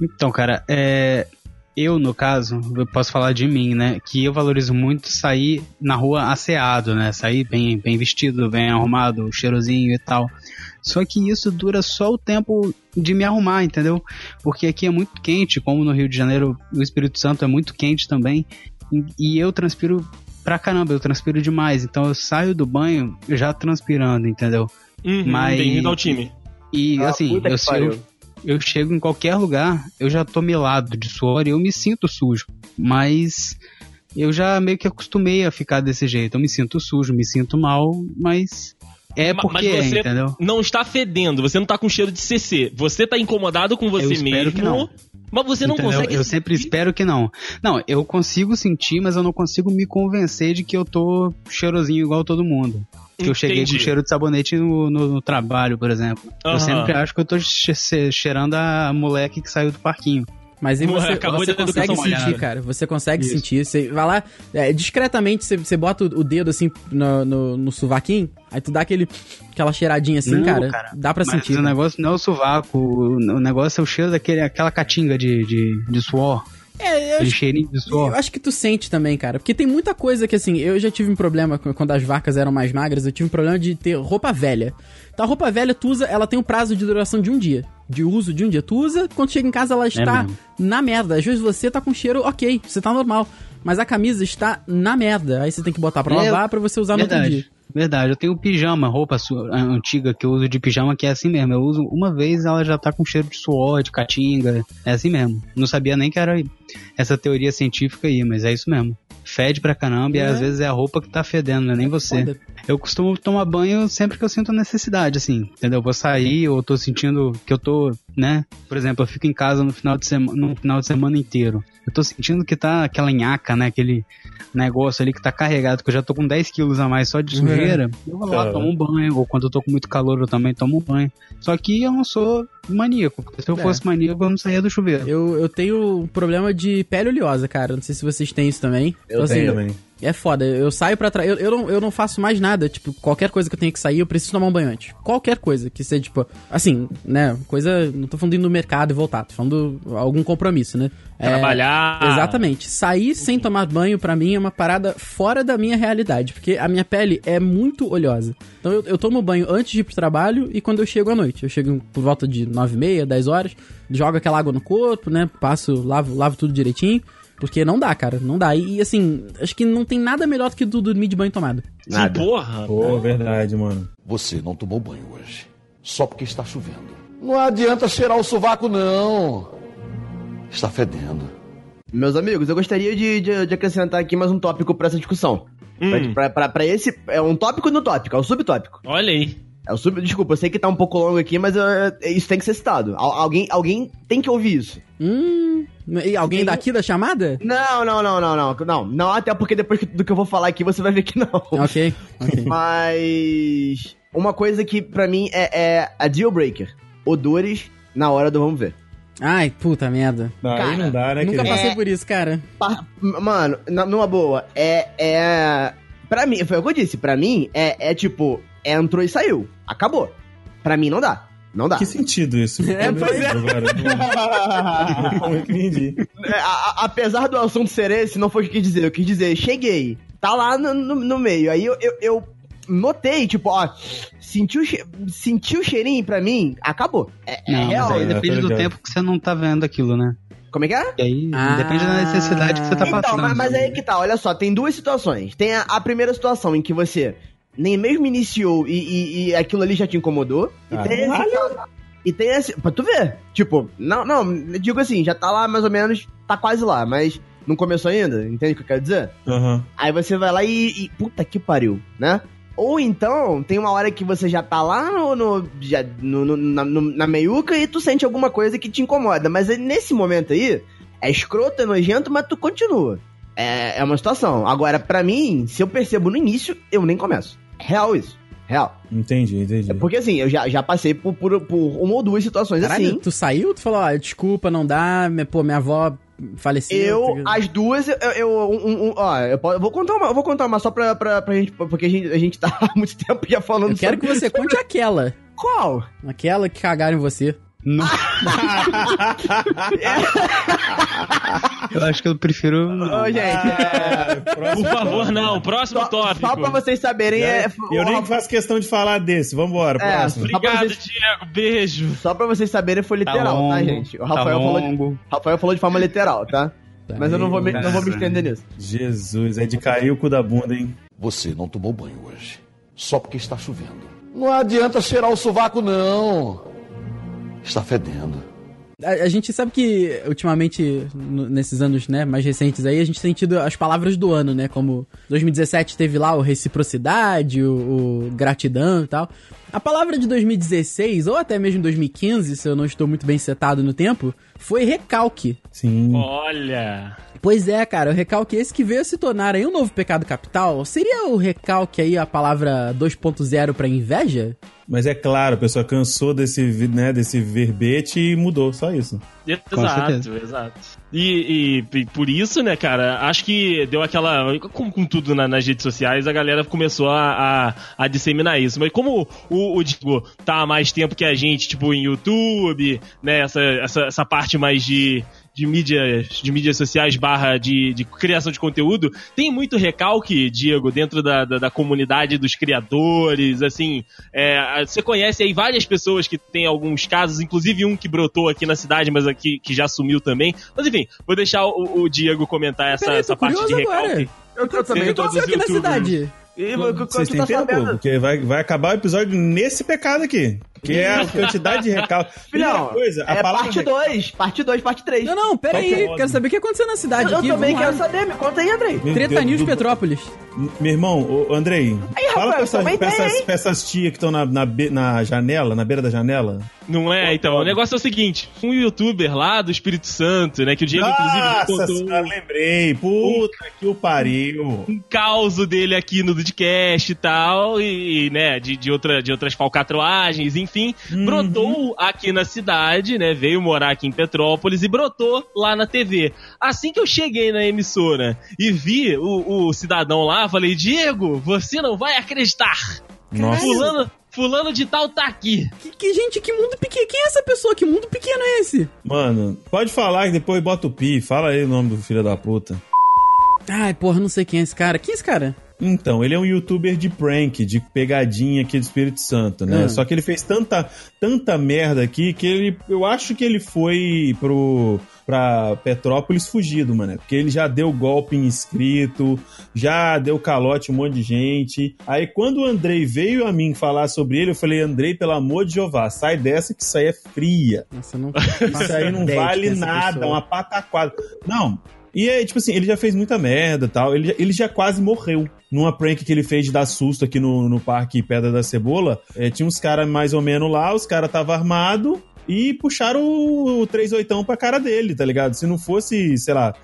S6: Então, cara, é. Eu, no caso, eu posso falar de mim, né? Que eu valorizo muito sair na rua asseado, né? Sair bem, bem vestido, bem arrumado, cheirosinho e tal. Só que isso dura só o tempo de me arrumar, entendeu? Porque aqui é muito quente, como no Rio de Janeiro, o Espírito Santo é muito quente também. E, eu transpiro pra caramba, eu transpiro demais. Então eu saio do banho já transpirando, entendeu?
S3: Uhum,
S6: Mas-
S3: Bem-vindo ao time.
S6: E
S5: Ah,
S6: assim, eu, eu, eu chego em qualquer lugar, eu já tô melado de suor e eu me sinto sujo. Mas eu já meio que acostumei a ficar desse jeito. Eu me sinto sujo, me sinto mal, mas é porque
S3: mas você
S6: é, entendeu?
S3: não está fedendo, você não tá com cheiro de CC. Você tá incomodado com você
S6: Eu espero
S3: mesmo.
S6: que não.
S3: Mas você não
S6: Entendeu?
S3: consegue.
S6: Eu sempre espero que não. Não, eu consigo sentir, mas eu não consigo me convencer de que eu tô cheirosinho igual todo mundo. Que eu cheguei
S3: Entendi.
S6: com cheiro de sabonete no, no- no trabalho, por exemplo.
S3: Aham.
S6: Eu sempre acho que eu tô che- che- cheirando a moleque que saiu do parquinho.
S2: Mas aí você,
S3: acabou
S2: você consegue sentir,
S3: molhada.
S2: cara. Você consegue sentir. Você vai lá, é, discretamente, você, você bota o dedo assim no, no, no sovaquinho, aí tu dá aquele, aquela cheiradinha assim,
S6: Não,
S2: cara,
S6: cara.
S2: Dá pra
S6: Mas
S2: sentir.
S6: o negócio não é o sovaco, o, negócio é o cheiro daquele, aquela catinga de, de, de suor.
S2: É, eu acho,
S6: cheirinho de
S2: eu
S6: suor.
S2: acho que tu sente também, cara. Porque tem muita coisa que, assim, eu já tive um problema quando as vacas eram mais magras, eu tive um problema de ter roupa velha. Então a roupa velha, tu usa, ela tem um prazo de duração de um dia. De uso de um dia. Tu usa, quando chega em casa, ela está
S6: mesmo.
S2: na merda. Às vezes você tá com cheiro ok, você tá normal. Mas a camisa está na merda. Aí você tem que botar pra
S6: É,
S2: lavar pra você usar no outro dia.
S6: Verdade. Verdade, eu tenho pijama, roupa antiga que eu uso de pijama, que é assim mesmo. Eu uso uma vez, ela já tá com cheiro de suor, de caatinga. É assim mesmo. Não sabia nem que era essa teoria científica aí, mas é isso mesmo. Fede pra caramba e
S2: É.
S6: às vezes é a roupa que tá fedendo, não é nem você.
S2: Foda.
S6: Eu costumo tomar banho sempre que eu sinto necessidade, assim, entendeu? Eu vou sair ou tô sentindo que eu tô, né? Por exemplo, eu fico em casa no final de semana, no final de semana inteiro. Eu tô sentindo que tá aquela nhaca, né? Aquele negócio ali que tá carregado, que eu já tô com 10 quilos a mais só de sujeira. Eu vou lá,
S4: Tá.
S6: tomo um banho. Ou quando eu tô com muito calor, eu também tomo um banho. Só que eu não sou maníaco. porque Se eu
S2: É.
S6: fosse maníaco, eu não saía do chuveiro.
S2: Eu, eu tenho um problema de pele oleosa, cara. Não sei se vocês têm isso também.
S4: Eu
S2: Então,
S4: tenho
S2: assim,
S4: também.
S2: É foda, eu saio pra trás. Eu, eu, não, eu não faço mais nada. Tipo, qualquer coisa que eu tenha que sair, eu preciso tomar um banho antes. Qualquer coisa que seja, tipo, assim, né? Coisa. Não tô falando de ir no mercado e voltar, tô falando algum compromisso, né? É,
S3: Trabalhar.
S2: Exatamente. Sair sem tomar banho, pra mim, é uma parada fora da minha realidade. Porque a minha pele é muito oleosa. Então eu, eu tomo banho antes de ir pro trabalho e quando eu chego à noite. Eu chego por volta de 9 e meia, 10 horas, jogo aquela água no corpo, né? Passo, lavo, lavo tudo direitinho. Porque não dá, cara. Não dá. E assim, acho que não tem nada melhor do que tu dormir de banho tomado.
S3: Que porra.
S4: Pô, verdade, mano.
S8: Você não tomou banho hoje. Só porque está chovendo. Não adianta cheirar o sovaco, não. Está fedendo.
S5: Meus amigos, eu gostaria de, de- de acrescentar aqui mais um tópico pra essa discussão.
S3: Hum.
S5: Pra, pra, pra esse. É um tópico no tópico, é um subtópico.
S3: Olha aí.
S5: É o sub. Desculpa, eu sei que tá um pouco longo aqui, mas é- isso tem que ser citado. Al- alguém, alguém tem que ouvir isso.
S2: Hum. E alguém
S5: Tem-
S2: daqui da chamada?
S5: Não, não, não, não, não. Não, não até porque depois do que eu vou falar aqui você vai ver que não.
S2: Ok. ok.
S5: Mas. Uma coisa que pra mim é, é a deal breaker: odores na hora do vamos ver.
S2: Ai, puta merda.
S4: Não, aí não dá, né,
S2: Nunca
S4: querido?
S2: passei
S5: É.
S2: por isso, cara.
S5: Mano, numa boa, é. é... Pra mim, foi o que eu disse, pra mim é, é tipo, é, entrou e saiu. Acabou. Pra mim não dá. Não dá.
S4: Que sentido isso?
S2: É, pois é.
S4: Agora, não, não entendi.
S5: É, a- apesar do assunto ser esse, não foi o que eu quis dizer. Eu quis dizer, cheguei, tá lá no, no, no meio. Aí eu, eu, eu notei, tipo, ó, senti o, che senti o cheirinho pra mim, acabou. É, é
S6: Não,
S5: real.
S6: mas aí
S4: né?
S6: depende
S4: Tô
S6: do tempo que você não tá vendo aquilo, né?
S5: Como é que é?
S6: E aí
S2: Ah.
S6: depende da necessidade que você tá
S5: Então,
S6: passando.
S5: mas, mas aí que tá, olha só, tem duas situações. Tem a, a primeira situação em que você nem mesmo iniciou e, e- e aquilo ali já te incomodou. E tem esse, e tem esse. Pra tu ver. Tipo, não, não, digo assim, já tá lá mais ou menos, tá quase lá, mas não começou ainda, entende o que eu quero dizer?
S4: Aham.
S5: Aí você vai lá e, e- Puta que pariu, né? Ou então, tem uma hora que você já tá lá no, no- já, no- no- na, na meiuca e tu sente alguma coisa que te incomoda. Mas aí, nesse momento aí, é escroto, é nojento, mas tu continua. É, é uma situação. Agora, pra mim, se eu percebo no início, eu nem começo. Real isso. Real.
S4: Entendi, entendi.
S5: Porque assim, eu já, já passei por, por, por uma ou duas situações
S2: Caralho,
S5: assim.
S2: tu saiu? Tu falou, ó, desculpa, não dá. minha- Pô, minha avó faleceu.
S5: Eu, as duas, eu, eu, um- um- ó, eu, vou contar uma, vou contar uma só pra, pra, pra gente, porque a gente, a gente tá há muito tempo já falando
S2: Eu quero que você conte aquela.
S5: Qual?
S2: Aquela que cagaram em você.
S6: Não. eu acho que eu prefiro.
S5: Ô, gente, é,
S3: Por favor, não. Próximo
S5: só,
S3: tópico.
S5: só pra vocês saberem, é,
S4: Eu nem faço questão de falar desse. Vambora,
S5: É,
S4: próximo.
S3: Obrigado,
S5: vocês-
S3: Diego. Beijo.
S5: só pra vocês saberem, foi
S6: Tá
S5: literal, tá,
S6: longo,
S5: gente? O
S6: tá
S5: Rafael, falou de. Rafael falou de forma literal, tá? Mas eu não vou, me, não vou me estender nisso.
S4: Jesus, é de cair o cu da bunda, hein?
S8: Você não tomou banho hoje. Só porque está chovendo. Não adianta cheirar o sovaco, não. Está fedendo.
S2: A, a gente sabe que, ultimamente, nesses anos né, mais recentes aí, a gente tem tido as palavras do ano, né? Como 2017 teve lá o reciprocidade, o, o gratidão e tal. A palavra de 2016, ou até mesmo 2015, se eu não estou muito bem setado no tempo, foi recalque.
S4: Sim.
S3: Olha.
S2: Pois é, cara, o recalque esse que veio a se tornar aí um novo pecado capital. Seria o recalque aí a palavra 2.0 pra inveja?
S4: Mas é claro, a pessoa cansou desse, né, desse verbete e mudou, só isso.
S3: Exato, exato. E, e- e por isso, né, cara, acho que deu aquela. Como com tudo na- nas redes sociais, a galera começou a, a, a disseminar isso. Mas como o, o Diego tá há mais tempo que a gente, tipo, em YouTube, né, essa, essa, essa parte mais de. De mídias, de mídias sociais barra de, de criação de conteúdo, tem muito recalque, Diego, dentro da, da, da comunidade dos criadores, assim, é, você conhece aí várias pessoas que têm alguns casos, inclusive um que brotou aqui na cidade, mas aqui que já sumiu também. Mas enfim, vou deixar o, o Diego comentar essa,
S2: Peraí,
S3: essa parte de
S2: curioso agora.
S3: recalque.
S5: Eu, eu também tô
S2: aqui na
S3: youtubers.
S2: cidade.
S5: E que
S4: Vocês têm
S5: tá
S4: tempo?
S5: sabendo?
S4: Porque vai, vai acabar o episódio nesse pecado aqui. Que é a quantidade de recalque. Primeira
S5: Filhão,
S4: coisa, a
S5: é
S4: palavra
S5: parte 2, parte 2, parte 3.
S2: Não, não, pera
S4: é
S2: aí.
S4: modo?
S2: Quero saber o que aconteceu na cidade
S5: Eu
S2: aqui.
S5: também
S2: vamos
S5: quero saber, me conta aí, Andrei.
S4: Meu
S2: Treta
S4: Deus
S2: News
S4: do-
S2: Petrópolis.
S4: Meu irmão, ô, Andrei,
S5: Aí,
S4: fala
S5: rapaz,
S4: pra essas,
S5: também
S4: pra essas, pra essas tias que estão na, na, na janela, na beira da janela.
S3: Não é? Então, o negócio é o seguinte: um youtuber lá do Espírito Santo, né? Que o Diego, inclusive,
S4: Nossa
S3: contou
S4: senhora, lembrei. Puta que o pariu.
S3: um caos dele aqui no Dudcast e tal, e, né, de, de, outra, de outras falcatruagens, enfim,
S4: Uhum.
S3: brotou aqui na cidade, né, veio morar aqui em Petrópolis e brotou lá na TV. Assim que eu cheguei na emissora e vi o, o cidadão lá, falei, Diego, você não vai acreditar,
S4: Nossa.
S3: fulano, fulano de tal tá aqui.
S2: Que, que- gente, que mundo pequeno. Quem é essa pessoa? Que mundo pequeno é esse?
S4: Mano, pode falar que depois bota o pi. Fala aí o nome do filho da puta.
S2: Ai, porra, não sei quem é esse cara. Quem é esse cara?
S4: Então, ele é um youtuber de prank, de pegadinha aqui do Espírito Santo, né?
S2: Ah.
S4: Só que ele fez tanta, tanta merda aqui que ele. Eu acho que ele foi pro. pra Petrópolis fugido, mano. Porque ele já deu golpe em inscrito, já deu calote um monte de gente. Aí quando o Andrei veio a mim falar sobre ele, eu falei, Andrei, pelo amor de Jeová, sai dessa que isso aí é fria.
S2: Nossa, não.
S4: Isso aí não vale nada, uma pataquada. Não. E aí, tipo assim, ele já fez muita merda e tal. Ele, já- ele já quase morreu. Numa prank que ele fez de dar susto aqui no, no Parque Pedra da Cebola, eh, tinha uns caras mais ou menos lá, os caras estavam armados e puxaram o, o 38 pra cara dele, tá ligado? Se não fosse, sei lá,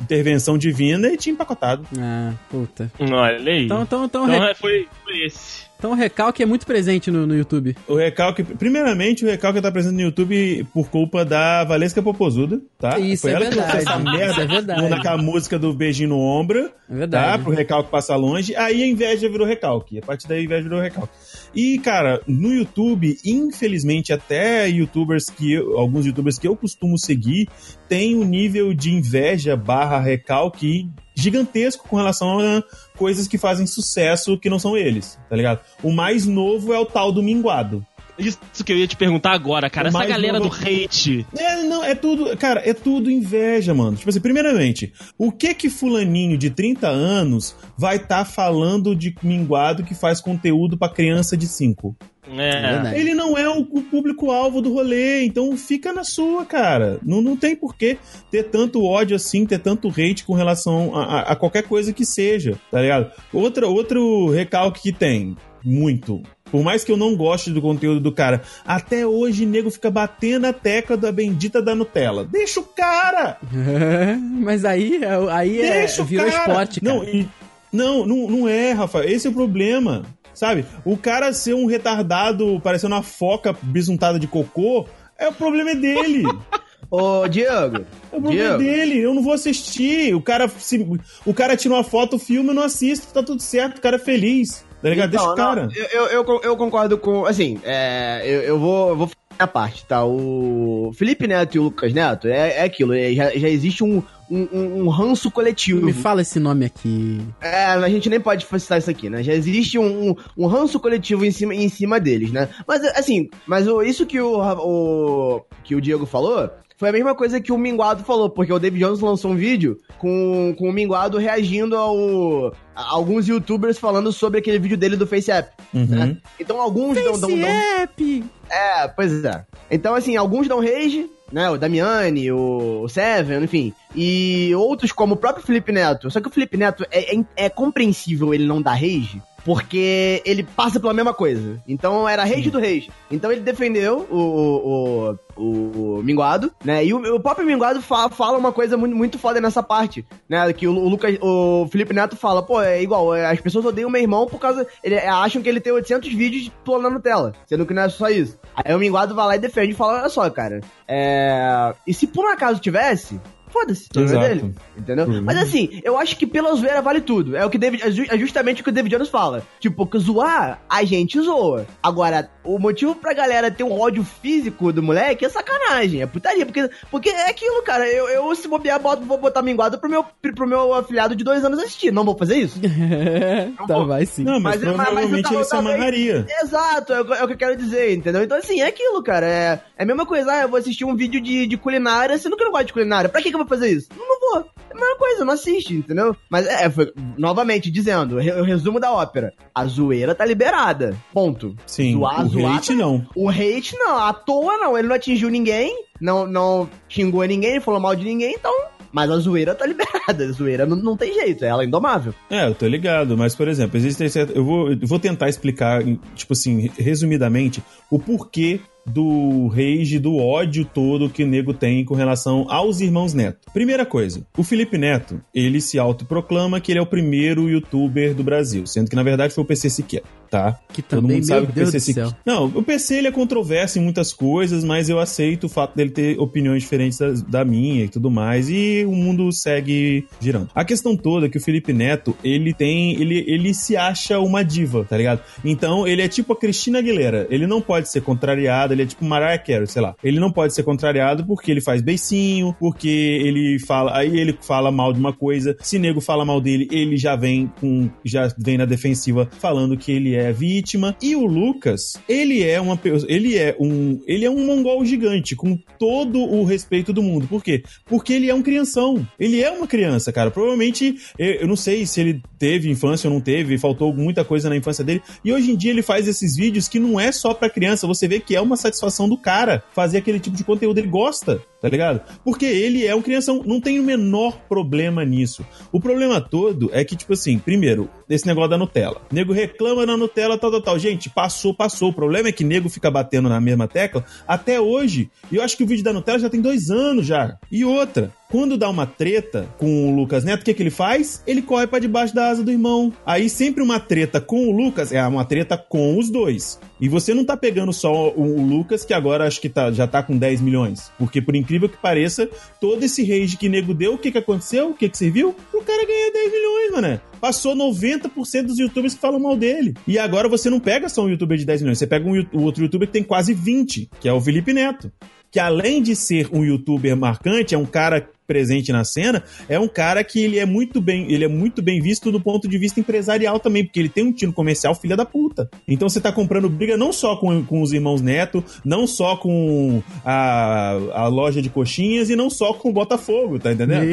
S4: intervenção divina, ele tinha empacotado.
S2: Ah, puta.
S3: Olha aí.
S2: Então, então, então,
S3: Então
S2: re-
S3: é, foi, foi esse.
S2: Então o recalque é muito presente no, no YouTube.
S4: O recalque, primeiramente, o recalque tá presente no YouTube por culpa da Valesca Popozuda, tá?
S2: Isso
S4: Foi
S2: é
S4: ela que
S2: verdade,
S4: trouxe essa merda
S2: isso é verdade.
S4: naquela música do beijinho no ombro.
S2: É verdade.
S4: Tá? Pro recalque passar longe. Aí a inveja virou recalque. A partir daí a inveja virou recalque. E, cara, no YouTube, infelizmente, até youtubers que eu, alguns youtubers que eu costumo seguir, tem um nível de inveja barra recalque gigantesco com relação a coisas que fazem sucesso que não são eles, tá ligado? O mais novo é o tal do Minguado.
S3: Isso que eu ia te perguntar agora, cara. Essa galera do hate.
S4: É, não, é tudo, cara, é tudo inveja, mano. Tipo assim, primeiramente, o que que fulaninho de 30 anos vai estar falando de minguado que faz conteúdo pra criança de 5?
S3: É.
S2: verdade.
S4: Ele não é o, o público-alvo do rolê, então fica na sua, cara. Não, não tem por que ter tanto ódio assim, ter tanto hate com relação a, a- a qualquer coisa que seja, tá ligado? Outra, outro recalque que tem, muito. Por mais que eu não goste do conteúdo do cara, até hoje nego fica batendo a tecla da bendita da Nutella. Deixa o cara!
S2: Mas aí, aí é,
S4: Deixa o
S2: virou
S4: cara!
S2: esporte, cara.
S4: Não, e- não, não, não é, Rafa. Esse é o problema. Sabe? O cara ser um retardado parecendo uma foca bisuntada de cocô, é o problema é dele.
S5: Ô, Diego.
S4: É o problema
S5: Diego.
S4: dele, eu não vou assistir. O cara, se, o cara tira uma foto, filma, eu não assisto, tá tudo certo, o cara é feliz. Tá ligado? Deixa o
S5: Então, não,
S4: cara.
S5: eu, eu, eu, concordo com. Assim, é, eu, eu vou, eu vou a parte, tá? O Felipe Neto e o Lucas Neto é, é aquilo, é, já, já existe um, um, um- um ranço coletivo.
S2: Me fala esse nome aqui.
S5: É, a gente nem pode citar isso aqui, né? Já existe um, um, um ranço coletivo em cima, em cima deles, né? Mas, assim, mas o, isso que o, o, que o Diego falou foi a mesma coisa que o Minguado falou, porque o David Jones lançou um vídeo com, com o Minguado reagindo ao, a alguns youtubers falando sobre aquele vídeo dele do FaceApp,
S4: Uhum.
S5: né? Então alguns dão, dão, dão,
S2: App.
S5: é, pois é. Então, assim, alguns dão rage, né? O Damiani, o Seven, enfim. E outros, como o próprio Felipe Neto. Só que o Felipe Neto é, é, é compreensível ele não dar rage, porque ele passa pela mesma coisa. Então era rage do rage. Então ele defendeu o, o, o, o Minguado, né? E o, o próprio Minguado fala, fala uma coisa muito, muito foda nessa parte, né? Que o, o Lucas, o Felipe Neto fala, pô, é igual, é, as pessoas odeiam meu irmão por causa. Ele, acham que ele tem 800 vídeos pulando tela, sendo que não é só isso. Aí o Minguado vai lá e defende e fala: olha só, cara, é. E se por um acaso tivesse, Foda-se, o problema é
S4: Exato.
S5: dele. Entendeu?
S4: Uhum.
S5: Mas assim, eu acho que pela zoeira vale tudo. É o que David, é é justamente o que o David Jones fala. Tipo, que zoar, a gente zoa. Agora, o motivo pra galera ter um ódio físico do moleque é sacanagem, é putaria. Porque, porque é aquilo, cara. Eu, eu se bobear, boto, vou botar minguado pro meu, pro meu afilhado de dois anos assistir. Não vou fazer isso?
S2: tá, vai sim.
S4: Não, mas,
S5: Mas- mas- mas
S4: provavelmente
S5: eu tava-
S4: ele se amarraria.
S5: Exato, é, o que- é o que eu quero dizer, entendeu? Então, assim, é aquilo, cara. É, é a mesma coisa, ah, eu vou assistir um vídeo de, de culinária, sendo que eu não gosto de culinária. Pra que, que eu vou fazer isso? Não, vou. É a mesma coisa, não assiste, entendeu? Mas é, foi, novamente, dizendo, o resumo da ópera. A zoeira tá liberada. Ponto.
S4: Sim,
S5: Zoar,
S4: o
S5: zoar,
S4: hate não.
S5: O hate não, à toa não. Ele não atingiu ninguém, não, não xingou ninguém, falou mal de ninguém, então. Mas a zoeira tá liberada. A zoeira não, não tem jeito, ela é indomável.
S4: É, eu tô ligado, mas por exemplo, existem certo, eu vou, eu vou tentar explicar, tipo assim, resumidamente, o porquê do rage, do ódio todo que o nego tem com relação aos irmãos Neto. Primeira coisa, o Felipe Neto, ele se autoproclama que ele é o primeiro youtuber do Brasil, sendo que na verdade foi o PC Siqueira, tá?
S2: Que
S4: Todo
S2: também,
S4: mundo
S2: meu
S4: sabe que o
S2: Deus
S4: PC
S2: do
S4: Siqueira...
S2: céu.
S4: Não, o PC ele é controverso em muitas coisas, mas eu aceito o fato dele ter opiniões diferentes da, da minha e tudo mais, e o mundo segue girando. A questão toda é que o Felipe Neto, ele tem, ele, ele se acha uma diva, tá ligado? Então, ele é tipo a Cristina Aguilera, ele não pode ser contrariado, ele é tipo Mariah Carey, sei lá. Ele não pode ser contrariado porque ele faz beicinho, porque ele fala, aí ele fala mal de uma coisa, se nego fala mal dele, ele já vem com, já vem na defensiva falando que ele é vítima. E o Lucas, ele é uma ele é um, ele é um mongol gigante com todo o respeito do mundo. Por quê? Porque ele é um crianção. Ele é uma criança, cara. Provavelmente, eu, não sei se ele teve infância ou não teve, faltou muita coisa na infância dele. E hoje em dia ele faz esses vídeos que não é só pra criança, você vê que é uma satisfação do cara fazer aquele tipo de conteúdo, ele gosta, tá ligado? Porque ele é um crianção, não tem o menor problema nisso. O problema todo é que, tipo assim, primeiro, esse negócio da Nutella. Nego reclama da Nutella, tal, tal, tal. Gente, passou, passou. O problema é que nego fica batendo na mesma tecla até hoje. E eu acho que o vídeo da Nutella já tem dois anos já. E outra, quando dá uma treta com o Lucas Neto, o que, que ele faz? Ele corre pra debaixo da asa do irmão. Aí sempre uma treta com o Lucas é uma treta com os dois. E você não tá pegando só o, Lucas, que agora acho que tá, já tá com 10 milhões. Porque, por incrível que pareça, todo esse rage que nego deu, o que, que aconteceu? O que, que serviu? O cara ganha 10 milhões, mané. Passou 90% dos youtubers que falam mal dele. E agora você não pega só um youtuber de 10 milhões, você pega um, o outro youtuber que tem quase 20, que é o Felipe Neto que além de ser um youtuber marcante, é um cara presente na cena, é um cara que ele é muito bem, ele é muito bem visto do ponto de vista empresarial também, porque ele tem um tino comercial filha da puta. Então você tá comprando briga não só com, com os irmãos Neto, não só com a, a loja de coxinhas e não só com o Botafogo, tá entendendo?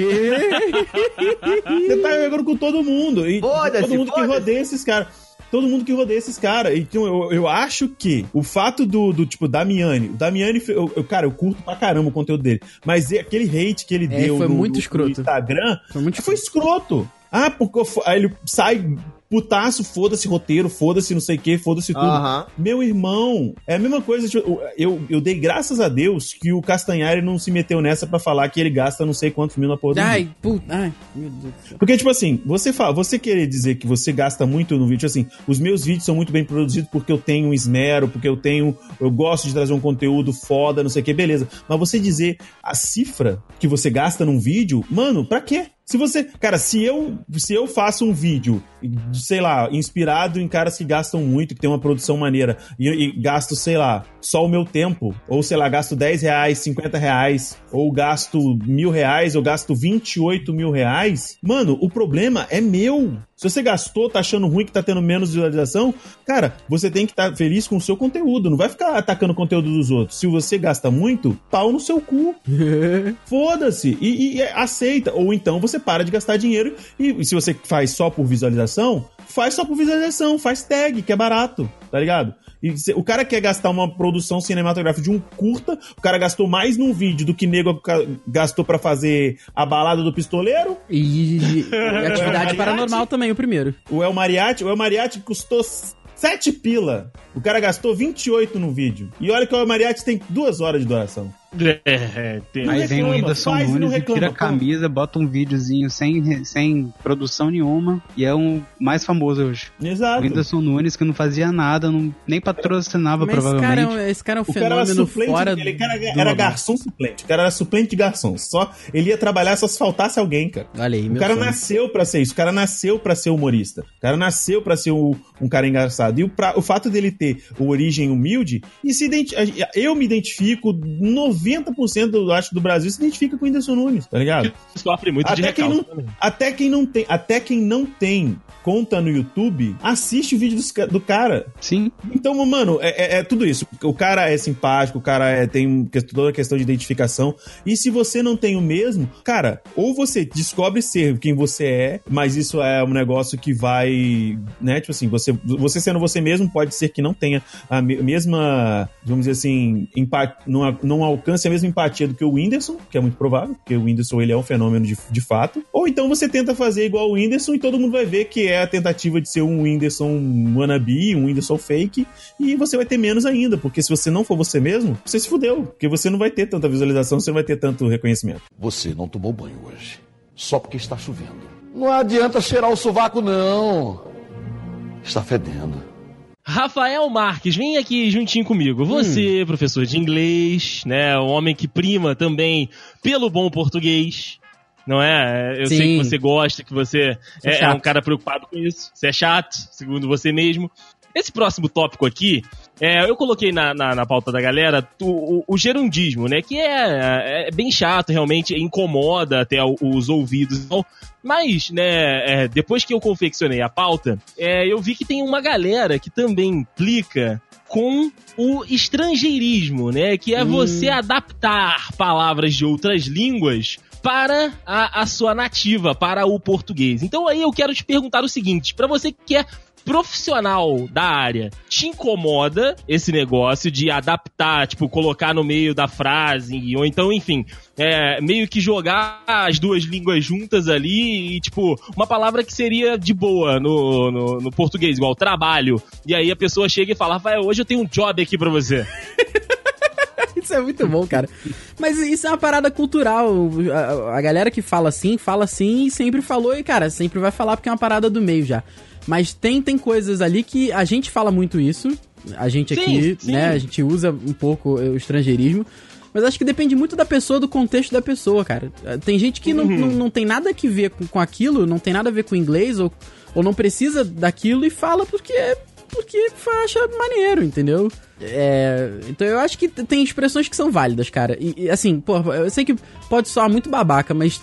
S4: Você tá jogando com todo mundo. E todo mundo que rodeia esses caras. Todo mundo que rodeia esses caras. Então eu, eu acho que o fato do, do tipo, Damiani. O Damiani, eu, eu- cara, eu curto pra caramba o conteúdo dele. Mas aquele hate que ele
S2: É,
S4: deu
S2: foi
S4: no,
S2: muito
S4: no-
S2: escroto.
S4: no Instagram
S2: Foi muito
S4: foi escroto. Ah, porque aí ele sai putaço, foda-se roteiro, foda-se não sei o que, foda-se tudo.
S5: Aham.
S4: Meu irmão, é a mesma coisa. tipo, Eu, eu dei graças a Deus que o Castanhari não se meteu nessa pra falar que ele gasta não sei quantos mil na porra do.
S2: Ai, puta. Ai, meu Deus do céu.
S4: Porque, tipo assim, você fala, você querer dizer que você gasta muito no vídeo, assim, os meus vídeos são muito bem produzidos porque eu tenho um esmero, porque eu tenho. Eu gosto de trazer um conteúdo foda, não sei o que, beleza. Mas você dizer a cifra que você gasta num vídeo, mano, pra quê? Se você. Cara, se eu, se eu faço um vídeo, sei lá, inspirado em caras que gastam muito, que tem uma produção maneira, e, e gasto, sei lá, só o meu tempo, ou sei lá, gasto 10 reais, 50 reais, ou gasto mil reais, ou gasto 28 mil reais, mano, o problema é meu. Se você gastou, tá achando ruim que tá tendo menos visualização, cara, você tem que estar feliz com o seu conteúdo. Não vai ficar atacando o conteúdo dos outros. Se você gasta muito, pau no seu cu. Foda-se. E- e aceita. Ou então você para de gastar dinheiro. E, e se você faz só por visualização, faz só por visualização, faz tag, que é barato, tá ligado? E o cara quer gastar uma produção cinematográfica de um curta, o cara gastou mais num vídeo do que nego gastou pra fazer a balada do pistoleiro.
S2: E, e atividade
S4: Mariachi?
S2: paranormal também, o primeiro.
S4: O El Mariachi, o El Mariachi custou 7 pila. O cara gastou 28 no vídeo. E olha que o El Mariachi tem duas horas de duração.
S3: É, tem-
S6: Aí vem o Whindersson Nunes e tira a camisa, bota um videozinho sem, sem produção nenhuma e é um mais famoso hoje. O
S4: Exato.
S6: Whindersson Nunes que não fazia nada, não, nem patrocinava
S2: Mas esse
S6: provavelmente.
S2: cara, é um- esse cara é um
S4: O cara era
S2: fenômeno
S4: suplente,
S2: fora
S4: ele cara
S2: do
S4: era
S2: normal.
S4: garçom suplente. O cara era suplente de garçom. Só ele ia trabalhar só se faltasse alguém, cara.
S2: Olha aí,
S4: O
S2: meu
S4: cara
S2: sonho.
S4: nasceu pra ser isso. O cara nasceu pra ser humorista. O cara nasceu pra ser o- um cara engraçado. E o, pra- o fato dele ter origem humilde, e se identi- eu me identifico, 90% eu acho do Brasil se identifica com o Whindersson Nunes, tá ligado?
S3: sofre muito de
S4: Até quem,
S3: recalque
S4: não,
S3: também.
S4: até quem não tem, até quem não tem conta no YouTube, assiste o vídeo ca- do cara.
S6: Sim,
S4: Então, mano, é, é- é tudo isso. O cara é simpático, o cara é- tem toda a questão de identificação. E se você não tem o mesmo, cara, ou você descobre ser quem você é, mas isso é um negócio que vai, né? Tipo assim, você, você sendo você mesmo, pode ser que não tenha a me- mesma, vamos dizer assim, empa- não, não alcance a mesma empatia do que o Whindersson, que é muito provável, porque o Whindersson ele é um fenômeno de, de fato. Ou então você tenta fazer igual o Whindersson e todo mundo vai ver que é a tentativa de ser um Whindersson wannabe, um Whindersson fake, e você vai ter menos ainda, porque se você não for você mesmo, você se fudeu, porque você não vai ter tanta visualização, você não vai ter tanto reconhecimento.
S8: Você não tomou banho hoje. Só porque está chovendo. Não adianta cheirar o sovaco, não. Está fedendo.
S3: Rafael Marques, vem aqui juntinho comigo. Você, professor de inglês, né? Um homem que prima também pelo bom português. Não é? Eu sei
S2: Sim.
S3: que você gosta, que você é, é
S2: chato.
S3: um cara preocupado com isso. Você é chato, segundo você mesmo. Esse próximo tópico aqui, é, eu coloquei na, na, na pauta da galera tu- o, o gerundismo, né? Que é, é bem chato, realmente incomoda até o- os ouvidos. Então, mas, né, é, depois que eu confeccionei a pauta, é, eu vi que tem uma galera que também implica com o estrangeirismo, né? Que é você adaptar palavras de outras línguas para a, a sua nativa, para o português. Então aí eu quero te perguntar o seguinte, para você que é profissional da área, te incomoda esse negócio de adaptar, tipo, colocar no meio da frase, ou então, enfim, é, meio que jogar as duas línguas juntas ali e, tipo, uma palavra que seria de boa no, no, no português, igual trabalho. E aí a pessoa chega e fala, Rafael, hoje eu tenho um job aqui pra você.
S2: Isso é muito bom, cara. Mas isso é uma parada cultural. A, a galera que fala assim, fala assim e sempre falou, e, cara, sempre vai falar porque é uma parada do meio já. Mas tem, tem coisas ali que a gente fala muito isso. A gente
S3: Sim,
S2: aqui,
S3: sim.
S2: né? A gente usa um pouco o estrangeirismo. Mas acho que depende muito da pessoa, do contexto da pessoa, cara. Tem gente que não, não, não tem nada que ver com, com aquilo, não tem nada a ver com inglês, ou, ou não precisa daquilo e fala porque, porque acha maneiro, entendeu? É, então eu acho que tem expressões que são válidas, cara. E, e, assim, pô, eu sei que pode soar muito babaca, mas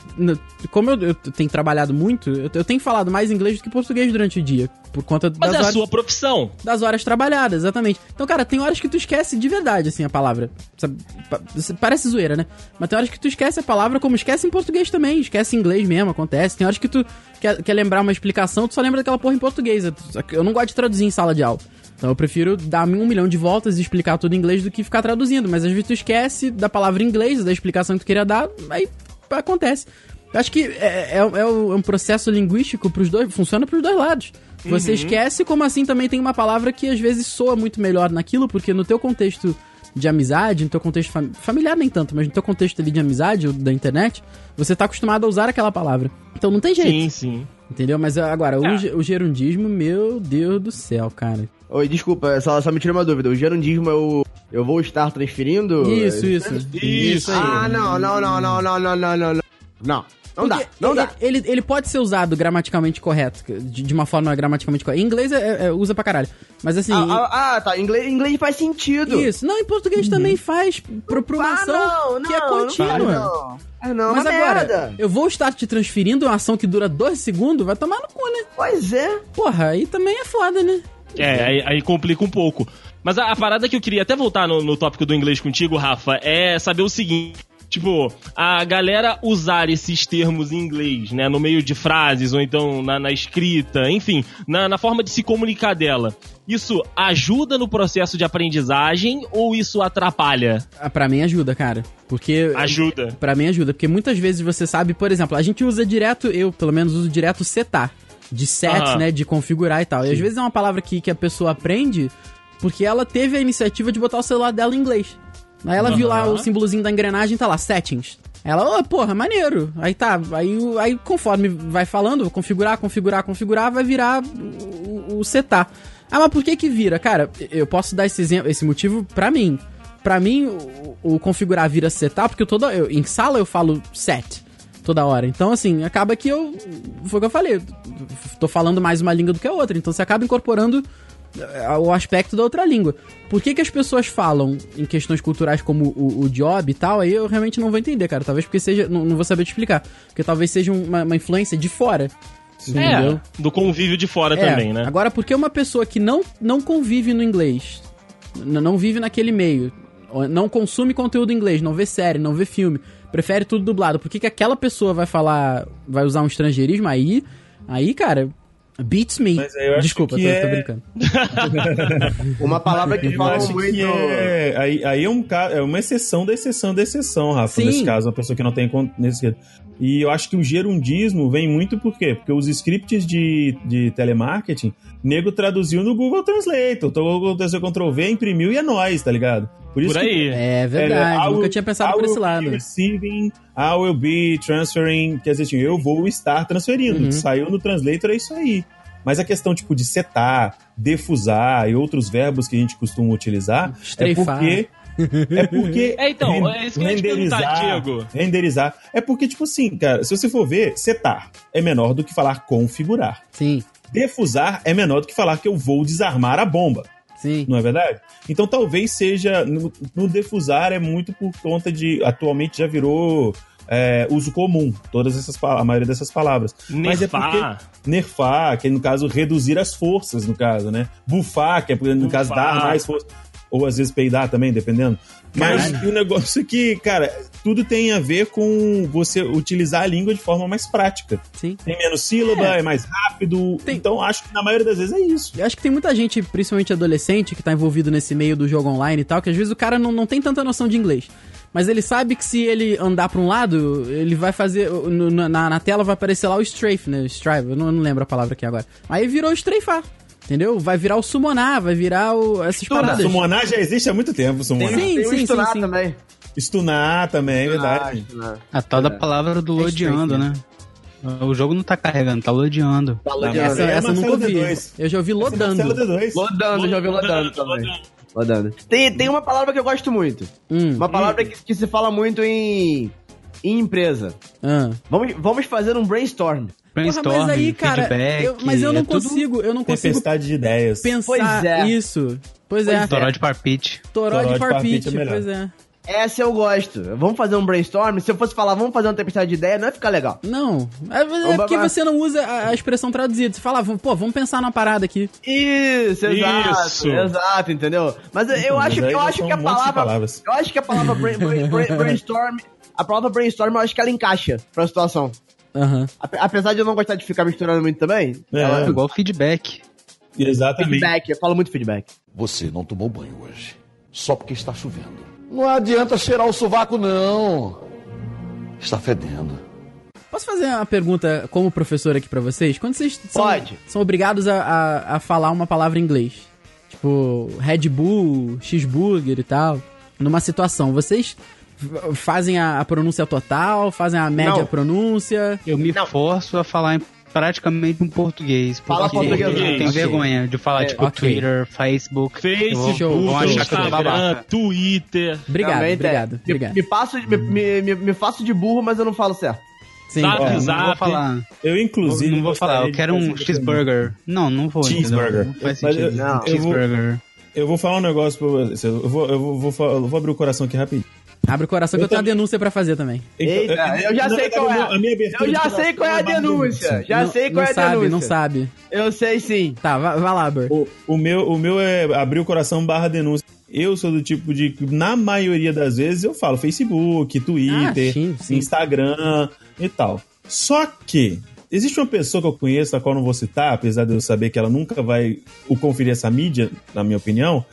S2: como eu, eu tenho trabalhado muito, eu, eu tenho falado mais inglês do que português durante o dia. Por conta
S3: Mas
S2: das
S3: é a
S2: horas
S3: sua profissão.
S2: das horas trabalhadas, exatamente. Então, cara, tem horas que tu esquece de verdade, assim, a palavra. Sabe? Pa- Parece zoeira, né? Mas tem horas que tu esquece a palavra, como esquece em português também. Esquece em inglês mesmo, acontece. Tem horas que tu quer, quer lembrar uma explicação, tu só lembra daquela porra em português. Eu não gosto de traduzir em sala de aula. Então eu prefiro dar um milhão de voltas e explicar tudo em inglês do que ficar traduzindo. Mas às vezes tu esquece da palavra em inglês, da explicação que tu queria dar, aí acontece. Eu acho que é, é, é um processo linguístico pros dois, funciona pros dois lados. Você esquece, como assim também tem uma palavra que às vezes soa muito melhor naquilo, porque no teu contexto de amizade, no teu contexto fam- familiar nem tanto, mas no teu contexto ali de amizade ou da internet, você tá acostumado a usar aquela palavra. Então não tem jeito,
S3: Sim, sim.
S2: Entendeu? Mas agora, o,
S3: É.
S2: ge- o gerundismo, meu Deus do céu, cara.
S5: Oi, desculpa, só, só me tira uma dúvida. O gerundismo é o. Eu vou estar transferindo?
S2: Isso, isso.
S3: Isso aí.
S5: Ah, não, não, não, não, não, não, não, não. Não, não, não dá, não
S2: ele,
S5: dá.
S2: Ele, ele pode ser usado gramaticalmente correto, de, de uma forma gramaticamente correta. Em inglês é, é- é- usa pra caralho. Mas assim.
S5: Ah, ah, ah, tá. Inglês, inglês faz sentido.
S2: Isso. Não, em português também faz pro, pro uma ação
S5: não, não,
S2: que é
S5: não
S2: contínua.
S5: faz, não. Ah, não,
S2: Mas
S5: uma
S2: agora,
S5: merda.
S2: eu vou estar te transferindo uma ação que dura dois segundos, vai tomar no cu, né?
S5: Pois é.
S2: Porra, aí também é foda, né?
S3: É, aí, aí complica um pouco. Mas a, a parada que eu queria até voltar no, no tópico do inglês contigo, Rafa, é saber o seguinte. Tipo, a galera usar esses termos em inglês, né? No meio de frases, ou então na, na escrita, enfim, na, na forma de se comunicar dela. Isso ajuda no processo de aprendizagem ou isso atrapalha?
S2: Ah, Pra mim ajuda, cara. Porque.
S3: Ajuda.
S2: Pra mim ajuda, porque muitas vezes você sabe, por exemplo, a gente usa direto, eu pelo menos uso direto setar. De set,
S3: Aham.
S2: né? De configurar e tal. E às vezes é uma palavra que, que a pessoa aprende porque ela teve a iniciativa de botar o celular dela em inglês. Aí ela viu lá o símbolozinho da engrenagem, tá lá, settings. Ela, ô, porra, maneiro. Aí tá, aí, aí conforme vai falando, configurar, configurar, configurar, vai virar o, o setar. Ah, mas por que que vira? Cara, eu posso dar esse exemplo, esse motivo pra mim. Pra mim, o, o configurar vira setar, porque eu toda, eu, em sala eu falo set toda hora. Então, assim, acaba que eu. Foi o que eu falei. Tô falando mais uma língua do que a outra. Então você acaba incorporando o aspecto da outra língua. Por que, que as pessoas falam em questões culturais como o, o job e tal? Aí eu realmente não vou entender, cara. Talvez porque seja. Não, não vou saber te explicar. Porque talvez seja uma, uma influência de fora. Entendeu?
S3: É, do convívio de fora
S2: É,
S3: também, né?
S2: Agora, porque uma pessoa que não, não convive no inglês, não vive naquele meio, não consome conteúdo em inglês, não vê série, não vê filme, prefere tudo dublado, por que, que aquela pessoa vai falar, vai usar um estrangeirismo? Aí, aí, cara, beats me. Desculpa, tô,
S4: é-
S2: tô brincando.
S5: Uma palavra que
S4: Eu
S5: fala
S4: acho
S5: muito.
S4: que é, aí, aí é, um, é uma exceção da exceção da exceção, Rafa,
S2: Sim.
S4: nesse caso, uma pessoa que não tem nesse E eu acho que o gerundismo vem muito por quê? Porque os scripts de, de telemarketing, nego traduziu no Google Translate. Então, Ctrl Ctrl V, imprimiu e é nóis, tá ligado? Por isso
S3: Por
S4: que
S3: aí.
S2: É verdade,
S4: I
S2: nunca
S4: will-
S2: tinha pensado
S4: I
S2: por esse lado.
S4: Receiving, I will be transferring. Quer dizer, assim, eu vou estar transferindo.
S2: Uhum.
S4: Saiu no translator, é isso aí. Mas a questão, tipo, de setar, defusar e outros verbos que a gente costuma utilizar
S2: Estreifar.
S4: é porque. É porque.
S3: É, então, é isso que perguntar, Diego.
S4: Renderizar. É porque, tipo assim, cara, se você for ver, setar é menor do que falar configurar.
S2: Sim,
S4: Defusar é menor do que falar que eu vou desarmar a bomba
S2: sim.
S4: não é verdade? Então talvez seja. No, no defusar é muito por conta de. Atualmente já virou é, uso comum, todas essas a maioria dessas palavras. Mas é porque.
S3: Nerfar.
S4: Nerfar, que é, no caso reduzir as forças, no caso, né? Bufar, que é no caso
S3: Bufar.
S4: dar mais força. Ou às vezes peidar também, dependendo. Mas o negócio é que, cara, tudo tem a ver com você utilizar a língua de forma mais prática.
S2: Sim.
S4: Tem menos sílaba, é, mais rápido.
S2: Tem-
S4: Então acho que na maioria das vezes é isso.
S2: Eu acho que tem muita gente, principalmente adolescente, que tá envolvido nesse meio do jogo online e tal, que às vezes o cara não, não tem tanta noção de inglês. Mas ele sabe que se ele andar pra um lado, ele vai fazer. no- na, na tela vai aparecer lá o strafe, né? Strive, eu não, eu não lembro a palavra aqui agora. Aí virou strafar. Entendeu? Vai virar o summonar, vai virar o, essas paradas.
S4: Summonar já existe há muito tempo, summonar.
S2: Sim,
S5: Tem
S2: sim, sim, sim.
S5: também.
S4: Stunar também, é verdade.
S5: Ah, stunar.
S6: A tal da
S5: É.
S6: palavra do
S2: É
S6: lodeando,
S2: straight,
S6: né? O jogo não tá carregando, tá lodeando.
S5: Falou de
S4: Não,
S2: Essa,
S4: É
S2: essa eu nunca ouvi.
S4: D2.
S2: Eu já ouvi lodando.
S4: Marcelo D2.
S5: Lodando, já ouvi lodando também. Lodando. Tem, tem uma palavra que eu gosto muito.
S2: Hum,
S5: Uma palavra que, que se fala muito em, em empresa.
S2: ah.
S5: Vamos, vamos fazer um brainstorm.
S2: Porra,
S6: Brainstorm,
S2: mas aí, cara,
S6: feedback.
S2: eu- mas eu não
S6: é
S2: consigo, eu não consigo
S4: Tempestade de ideias.
S2: pensar
S5: Pois é.
S2: isso. Pois é.
S5: Pois
S6: Toró de parpite.
S2: Toró
S4: Toró
S2: de
S4: de
S2: parpite,
S4: parpite é melhor.
S2: pois é.
S5: Essa eu gosto. Vamos fazer um brainstorm. Se eu fosse falar, vamos fazer uma tempestade de ideia, não ia ficar legal.
S2: Não, é, é porque você não usa a, a expressão traduzida. Você fala, "Vamos- pô, vamos pensar numa parada aqui.
S5: Isso, exato.
S3: Isso.
S5: Exato, entendeu? Mas eu, eu
S4: Mas
S5: acho, eu acho que a
S4: um
S5: palavra. Eu acho que a palavra brain- brain- brain- brainstorm. A palavra brainstorm, eu acho que ela encaixa pra situação. Ape- Apesar de eu não gostar de ficar misturando muito também,
S4: É.
S5: ela,
S6: É igual feedback.
S4: Exatamente.
S5: feedback, eu falo muito feedback.
S8: Você não tomou banho hoje, só porque está chovendo. Não adianta cheirar o sovaco, não. Está fedendo.
S2: Posso fazer uma pergunta como professor aqui pra vocês? Quando vocês são,
S5: Pode.
S2: são obrigados a, a, a falar uma palavra em inglês, tipo Red Bull, cheeseburger e tal, numa situação, vocês fazem a, a pronúncia total, fazem a média
S5: Não.
S2: pronúncia?
S6: Eu me
S5: Não.
S6: forço a falar em praticamente um português.
S5: Fala
S6: porque
S5: português,
S6: Eu tenho
S2: ok.
S6: vergonha de falar,
S5: É,
S6: tipo,
S2: ok.
S6: Twitter, Facebook.
S3: Facebook, Instagram. Twitter.
S2: Obrigado,
S5: Também tem.
S2: obrigado,
S5: Me,
S2: obrigado.
S5: me passo, me, me, me, me faço de burro, mas eu não falo certo.
S2: Sim.
S3: Zap,
S4: Ó,
S6: Não vou
S3: zap.
S6: falar.
S4: Eu, inclusive.
S6: não vou falar, eu quero um cheeseburger. Não, não vou.
S4: Cheeseburger.
S6: Não faz
S4: Mas
S6: sentido.
S4: eu-
S5: Não.
S4: eu vou-
S6: Cheeseburger.
S4: Eu vou falar um negócio pra você. Eu vou, eu vou, vou, vou abrir o coração aqui rapidinho.
S2: Abre o coração que eu
S4: Eu
S2: tenho uma
S4: também-
S2: denúncia pra fazer também.
S5: Eita, eu já sei qual é.
S4: a minha abertura
S5: Eu já sei qual é a denúncia. Já
S2: não,
S5: sei qual
S2: não
S5: é a
S2: sabe,
S5: denúncia.
S2: não sabe.
S5: Eu sei sim.
S2: Tá, vai, vai lá, Bert.
S4: O, o meu, o meu é abrir o coração barra denúncia. eu sou do tipo de que, na maioria das vezes, eu falo Facebook, Twitter,
S2: Ah, sim, sim.
S4: Instagram e tal. Só que existe uma pessoa que eu conheço, a qual eu não vou citar, apesar de eu saber que ela nunca vai o conferir essa mídia, na minha opinião,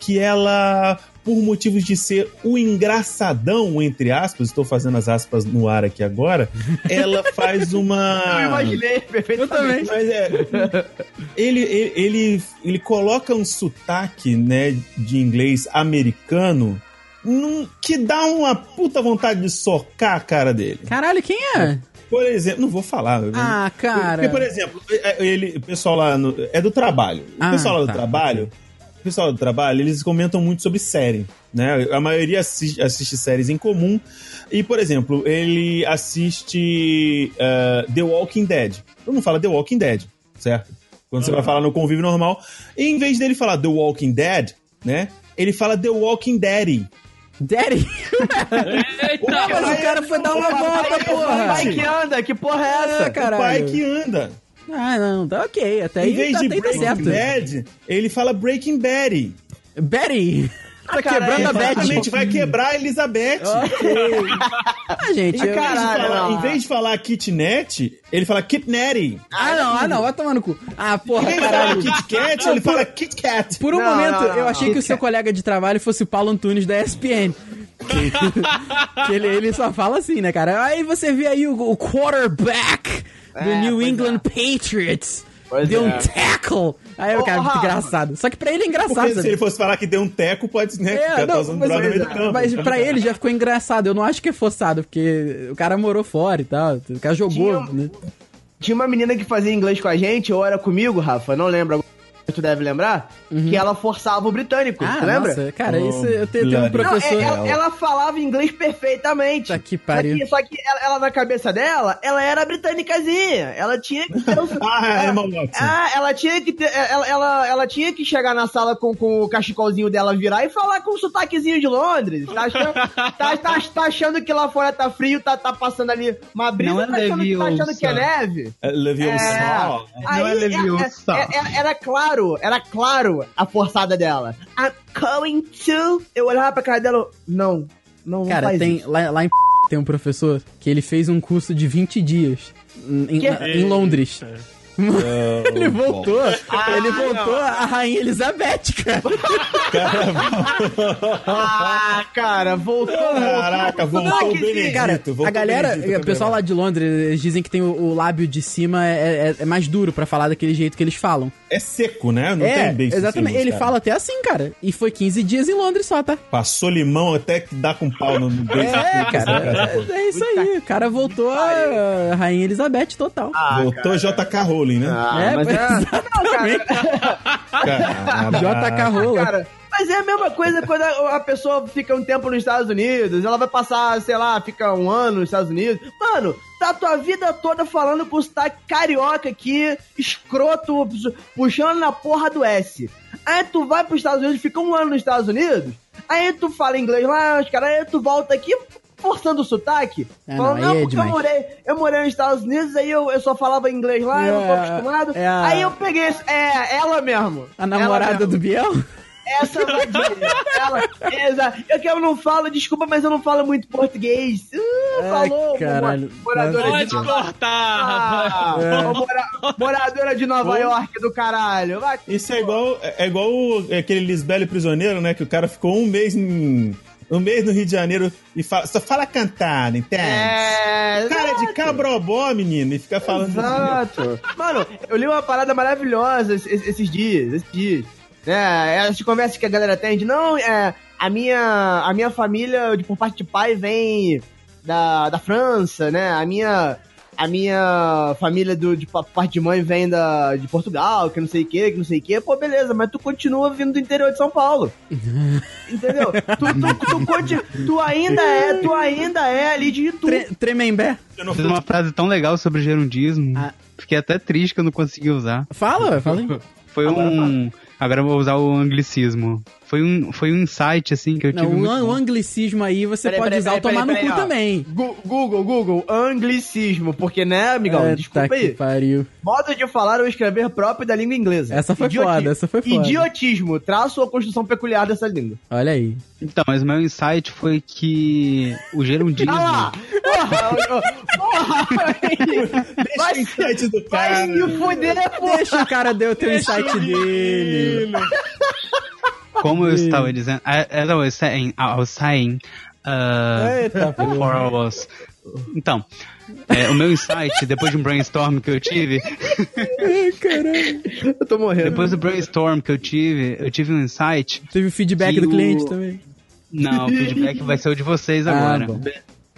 S4: que ela, por motivos de ser o engraçadão, entre aspas, estou fazendo as aspas no ar aqui agora, ela faz uma.
S5: Eu imaginei perfeitamente.
S4: Mas é. Ele, ele, ele, ele coloca um sotaque, né, de inglês americano num- que dá uma puta vontade de socar a cara dele.
S2: Caralho, quem é?
S4: Por exemplo, não vou falar.
S2: Ah, cara.
S4: Porque, por exemplo, é- ele, o pessoal lá no, é do trabalho. O
S2: Ah,
S4: pessoal lá do
S2: tá.
S4: trabalho, o pessoal do trabalho, eles comentam muito sobre série, né? A maioria assiste, assiste séries em comum. E, por exemplo, ele assiste eh, The Walking Dead. Todo mundo fala The Walking Dead, certo? Quando você vai falar no convívio normal. E em vez dele falar The Walking Dead, né? Ele fala The Walking Daddy.
S2: Daddy?
S3: Eita,
S2: Mas o cara foi dar uma volta, porra.
S5: Vai que anda, que porra é essa?
S2: Ah,
S4: O pai que anda.
S2: Ah, não, tá ok. Até aí,
S4: em vez
S2: tá,
S4: de
S2: aí tá
S4: Breaking
S2: certo.
S4: Bad, ele fala Breaking Betty.
S2: Betty. Tá
S5: cara,
S2: quebrando a Betty.
S4: Exatamente, vai quebrar a Elizabeth.
S2: Ah, gente,
S4: Em
S2: eu...
S4: vez, de
S5: Caralho,
S4: em vez de falar kitnet, ele fala kitnetty.
S2: Ah, não, ah, não, vai tomar no cu. Ah, porra, caralho.
S4: Kit Kat, ele fala Kit Kat.
S2: Por um
S5: Não,
S2: momento,
S5: não, não,
S2: eu achei
S5: não.
S2: que o seu colega de trabalho fosse o Paulo Antunes da ESPN. Que, que ele, ele só fala assim, né, cara? Aí você vê aí o, o quarterback do
S5: É,
S2: New England Patriots.
S5: Pois
S2: deu
S5: é.
S2: um tackle. Aí o cara, muito engraçado. Só que pra ele é engraçado.
S4: Porque se ele fosse falar que deu um teco, pode, né?
S2: É,
S4: cara tá
S2: não,
S4: usando
S2: mas,
S4: meio do campo.
S2: mas pra ele já ficou engraçado. Eu não acho que é forçado, porque o cara morou fora e tal. O cara jogou,
S5: Tinha-
S2: né?
S5: Tinha uma menina que fazia inglês com a gente, ou era comigo, Rafa, não lembro agora, tu deve lembrar, que ela forçava o britânico,
S2: Ah,
S5: tu lembra?
S2: nossa, cara,
S4: Oh,
S2: isso eu tenho, um
S5: Não,
S2: professor.
S5: é- ela, ela falava inglês perfeitamente.
S2: Puta que pariu.
S5: Só que, só que ela, ela, na cabeça dela, ela era britânicazinha. Ela tinha que ter um-
S4: Ah, é, Watson.
S5: Ah, ela tinha que ter. Ela, ela, ela tinha que chegar na sala com, com o cachecolzinho dela virar e falar com o sotaquezinho de Londres. Tá achando, tá, tá- tá achando que lá fora tá frio, tá, tá passando ali uma brisa,
S6: Não é
S5: tá, achando, que- tá achando que é
S6: Leviosa.
S5: neve?
S4: É, Leviosa.
S5: Aí,
S6: Não é Leviosa.
S5: é- é- é- era claro, era claro a forçada dela. I'm going to. Eu olhava pra cara dela, não, não, não
S2: Cara,
S5: faz
S2: tem,
S5: isso.
S2: lá, lá em tem um professor que ele fez um curso de 20 dias em,
S5: Que?
S2: em Londres. Ele voltou,
S5: Ah,
S2: ele voltou a Rainha Elizabeth, cara.
S5: Ah, cara, voltou.
S4: Caraca, voltou o
S5: que-
S4: Benedito.
S2: Cara,
S4: voltou
S2: a galera,
S4: Benedito
S2: o pessoal
S4: né?
S2: lá de Londres, eles dizem que tem o, o lábio de cima é, é- é mais duro pra falar daquele jeito que eles falam.
S4: É seco, né? Não
S2: é,
S4: tem bem
S2: exatamente. Ele
S4: cara.
S2: fala até assim, cara. E foi 15 dias em Londres só, tá?
S4: Passou limão até que dá com pau no beijo.
S2: É, cara. É, é isso aí. O cara voltou a Rainha Elizabeth total.
S4: Voltou JK Rowling, né?
S5: Ah,
S2: é,
S5: mas
S2: pois-
S4: Cara,
S2: JK.
S5: Cara, mas é a mesma coisa quando a, a pessoa fica um tempo nos Estados Unidos, ela vai passar, sei lá, fica um ano nos Estados Unidos. Mano, tá a tua vida toda falando com sotaque carioca aqui, escroto, puxando na porra do S. Aí tu vai pros Estados Unidos, fica um ano nos Estados Unidos, aí tu fala inglês lá, os caras, aí tu volta aqui forçando o sotaque.
S2: Ah,
S5: falando,
S2: não,
S5: não,
S2: é
S5: porque eu
S2: demais.
S5: morei, eu morei nos Estados Unidos, aí eu, eu só falava inglês lá, eu não tô
S2: É,
S5: acostumado.
S2: é a-
S5: Aí eu peguei, é, ela mesmo.
S2: A namorada
S5: mesmo.
S2: do Biel?
S5: Essa. Ela, exato. Eu que eu não falo, desculpa, mas eu não falo muito português. Uh,
S2: Ai,
S5: falou,
S2: caralho.
S5: moradora
S3: Pode
S5: de
S3: cortar,
S5: Ah, ô, mora- moradora de Nova York do caralho. Vai.
S4: Isso é igual, é igual aquele Lisbelo prisioneiro, né? Que o cara ficou um mês em. Um mês no Rio de Janeiro e fala, só fala cantar, entende?
S5: É,
S4: Cara de cabrobó, menino, e fica falando.
S5: Exato. Mano, eu li uma parada maravilhosa esses, esses dias, esses dias. É, essas conversas que a galera tem de, não, é, a minha, a minha família, de, por parte de pai, vem da, da França, né? A minha, a minha família do, de pa- parte de mãe vem da, de Portugal, que não sei o que, que não sei o que. Pô, beleza, mas tu continua vindo do interior de São Paulo. Entendeu? Tu, tu, tu, tu ainda é, tu ainda é ali de Itu.
S2: Tre Tremembé.
S6: Fiz uma frase tão legal sobre gerundismo.
S2: Ah.
S6: Fiquei até triste que eu não consegui usar.
S2: Fala, fala aí.
S6: Foi um. Agora eu vou usar o anglicismo. Foi um, foi um insight, assim, que eu tive.
S2: Não, o,
S6: muito
S2: o anglicismo aí você
S5: Peraí,
S2: pode
S5: peraí,
S2: usar
S5: peraí,
S2: o tomar
S5: peraí,
S2: no cu
S5: ó.
S2: também.
S5: Google, Google, anglicismo, porque, né, amigão?
S2: Eita
S5: Desculpa
S2: que
S5: aí.
S2: pariu.
S5: Modo de falar ou escrever próprio da língua inglesa.
S2: Essa foi foda, essa foi foda.
S5: Idiotismo, traço ou construção peculiar dessa língua.
S2: Olha aí.
S6: Então, mas o meu insight foi que o gerundismo.
S5: Ah lá! Porra! Porra! Vai,
S4: Deixa o insight do
S5: vai
S4: cara.
S5: se fuder, porra!
S2: Deixa o cara deu o teu insight dele.
S6: Como eu estava dizendo, as I was saying, I was saying, uh,
S2: Eita,
S6: for I was- Então, é, o meu insight, depois de um brainstorm que eu tive,
S5: Eu tô morrendo.
S6: depois do brainstorm que eu tive, eu tive um insight.
S2: Teve o feedback do
S6: o-
S2: cliente também.
S6: Não, o feedback vai ser o de vocês
S2: Ah,
S6: agora.
S2: bom.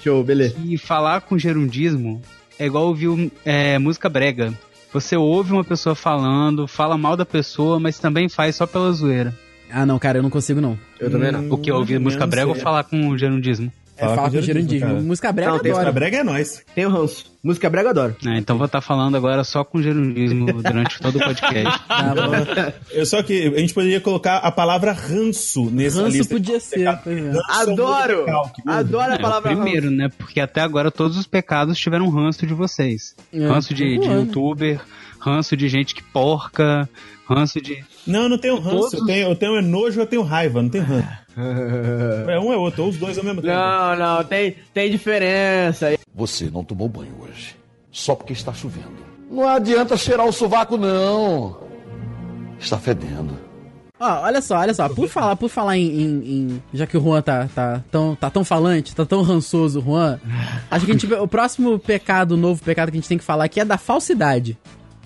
S5: Show, beleza.
S6: E falar com gerundismo é igual ouvir é, música brega. Você ouve uma pessoa falando, fala mal da pessoa, mas também faz só pela zoeira.
S2: Ah, não, cara, eu não consigo não.
S5: Eu também não.
S6: O que ouvir música brega ou
S4: é.
S6: falar com gerundismo?
S2: É falar com gerundismo.
S4: cara.
S2: Música brega
S5: Não, tem
S2: adoro.
S4: Música brega é nós.
S5: Tem o ranço. Música brega eu adoro.
S6: É, então vou estar falando agora só com gerundismo durante todo o podcast.
S2: Tá bom.
S4: Eu só que a gente poderia colocar a palavra ranço nessa
S2: Ranço
S4: lista.
S2: podia ser. é.
S4: Ranço é
S5: Adoro! Adoro a
S6: É,
S5: palavra
S6: primeiro, né? Porque até agora todos os pecados tiveram ranço de vocês.
S2: É,
S6: ranço de,
S2: tá
S6: de youtuber, ranço de gente que porca, ranço de.
S4: Não, eu não tenho ranço.
S6: Todos-
S4: Eu tenho, eu tenho nojo, eu tenho raiva. Não tenho ranço. É um é outro, ou os dois ao mesmo tempo.
S5: Não, não, tem, tem diferença.
S8: Você não tomou banho hoje. Só porque está chovendo. Não adianta cheirar o sovaco, não. Está fedendo.
S2: Ó, olha só, olha só. Por falar, por falar em, em- em- Já que o Juan tá, tá, tão, tá tão falante, tá tão rançoso, Juan. Acho que a gente, o próximo pecado, o novo pecado que a gente tem que falar aqui é da falsidade.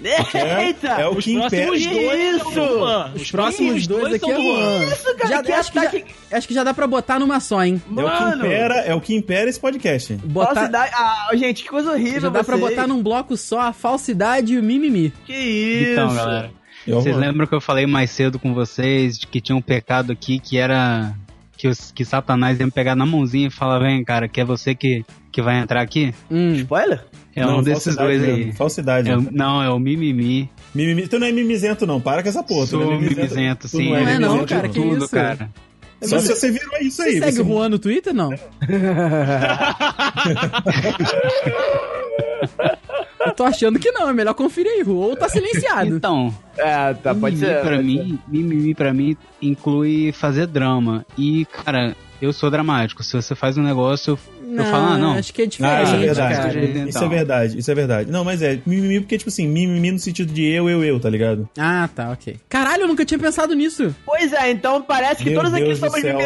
S5: Eita!
S4: É o
S3: Os
S4: que impera.
S3: próximos dois
S5: Isso!
S3: são Juan.
S2: Os próximos dois, aqui é Juan.
S5: Isso, cara,
S2: Já,
S5: que
S2: acho, que já, acho que já dá pra botar numa só, hein?
S4: É o que
S5: Mano.
S4: impera, é o que impera esse podcast.
S2: Botar,
S5: Falsidade. Ah, gente, que coisa horrível.
S2: já dá pra
S5: vocês.
S2: botar num bloco só a falsidade e o mimimi.
S5: Que isso?
S6: Então, galera.
S4: Eu
S6: Vocês
S4: vou.
S6: lembram que eu falei mais cedo com vocês de que tinha um pecado aqui que era. Que, os, que Satanás ia me pegar na mãozinha e falar: vem, cara, que é você que, que vai entrar aqui?
S2: Hum.
S5: Spoiler?
S6: É
S4: Não,
S6: um desses dois aí.
S4: mesmo, Falsidade.
S6: É não, é o mimimi.
S4: Mimimi. Tu não é mimizento, não. Para com essa porra. Tu
S6: Sou
S4: não é
S6: mimizento,
S4: Tu
S6: sim.
S2: Não é não,
S4: mimizento,
S2: cara, que
S6: tudo,
S2: isso?
S6: cara.
S4: Só se você virou isso aí.
S2: Você segue
S4: você-
S2: o Juan no Twitter, não? Eu tô achando que não, é melhor conferir aí, Ru. Ou tá silenciado.
S6: Então,
S5: É, tá, pode
S6: mimimi
S5: ser.
S6: pra mim, mimimi pra mim inclui fazer drama. E, cara, eu sou dramático. Se você faz um negócio, eu, eu falo, ah, não.
S2: Acho que é
S4: Ah,
S2: diferente,
S4: isso é verdade.
S2: cara.
S6: Então.
S4: Isso é verdade, isso é verdade. Não, mas é, mimimi porque, tipo assim, mimimi no sentido de eu, eu, eu, tá ligado?
S2: Ah, tá, ok. Caralho, eu nunca tinha pensado nisso.
S5: Pois é, então parece que
S4: Meu
S5: todos
S4: Deus
S5: aqui somos
S4: céu.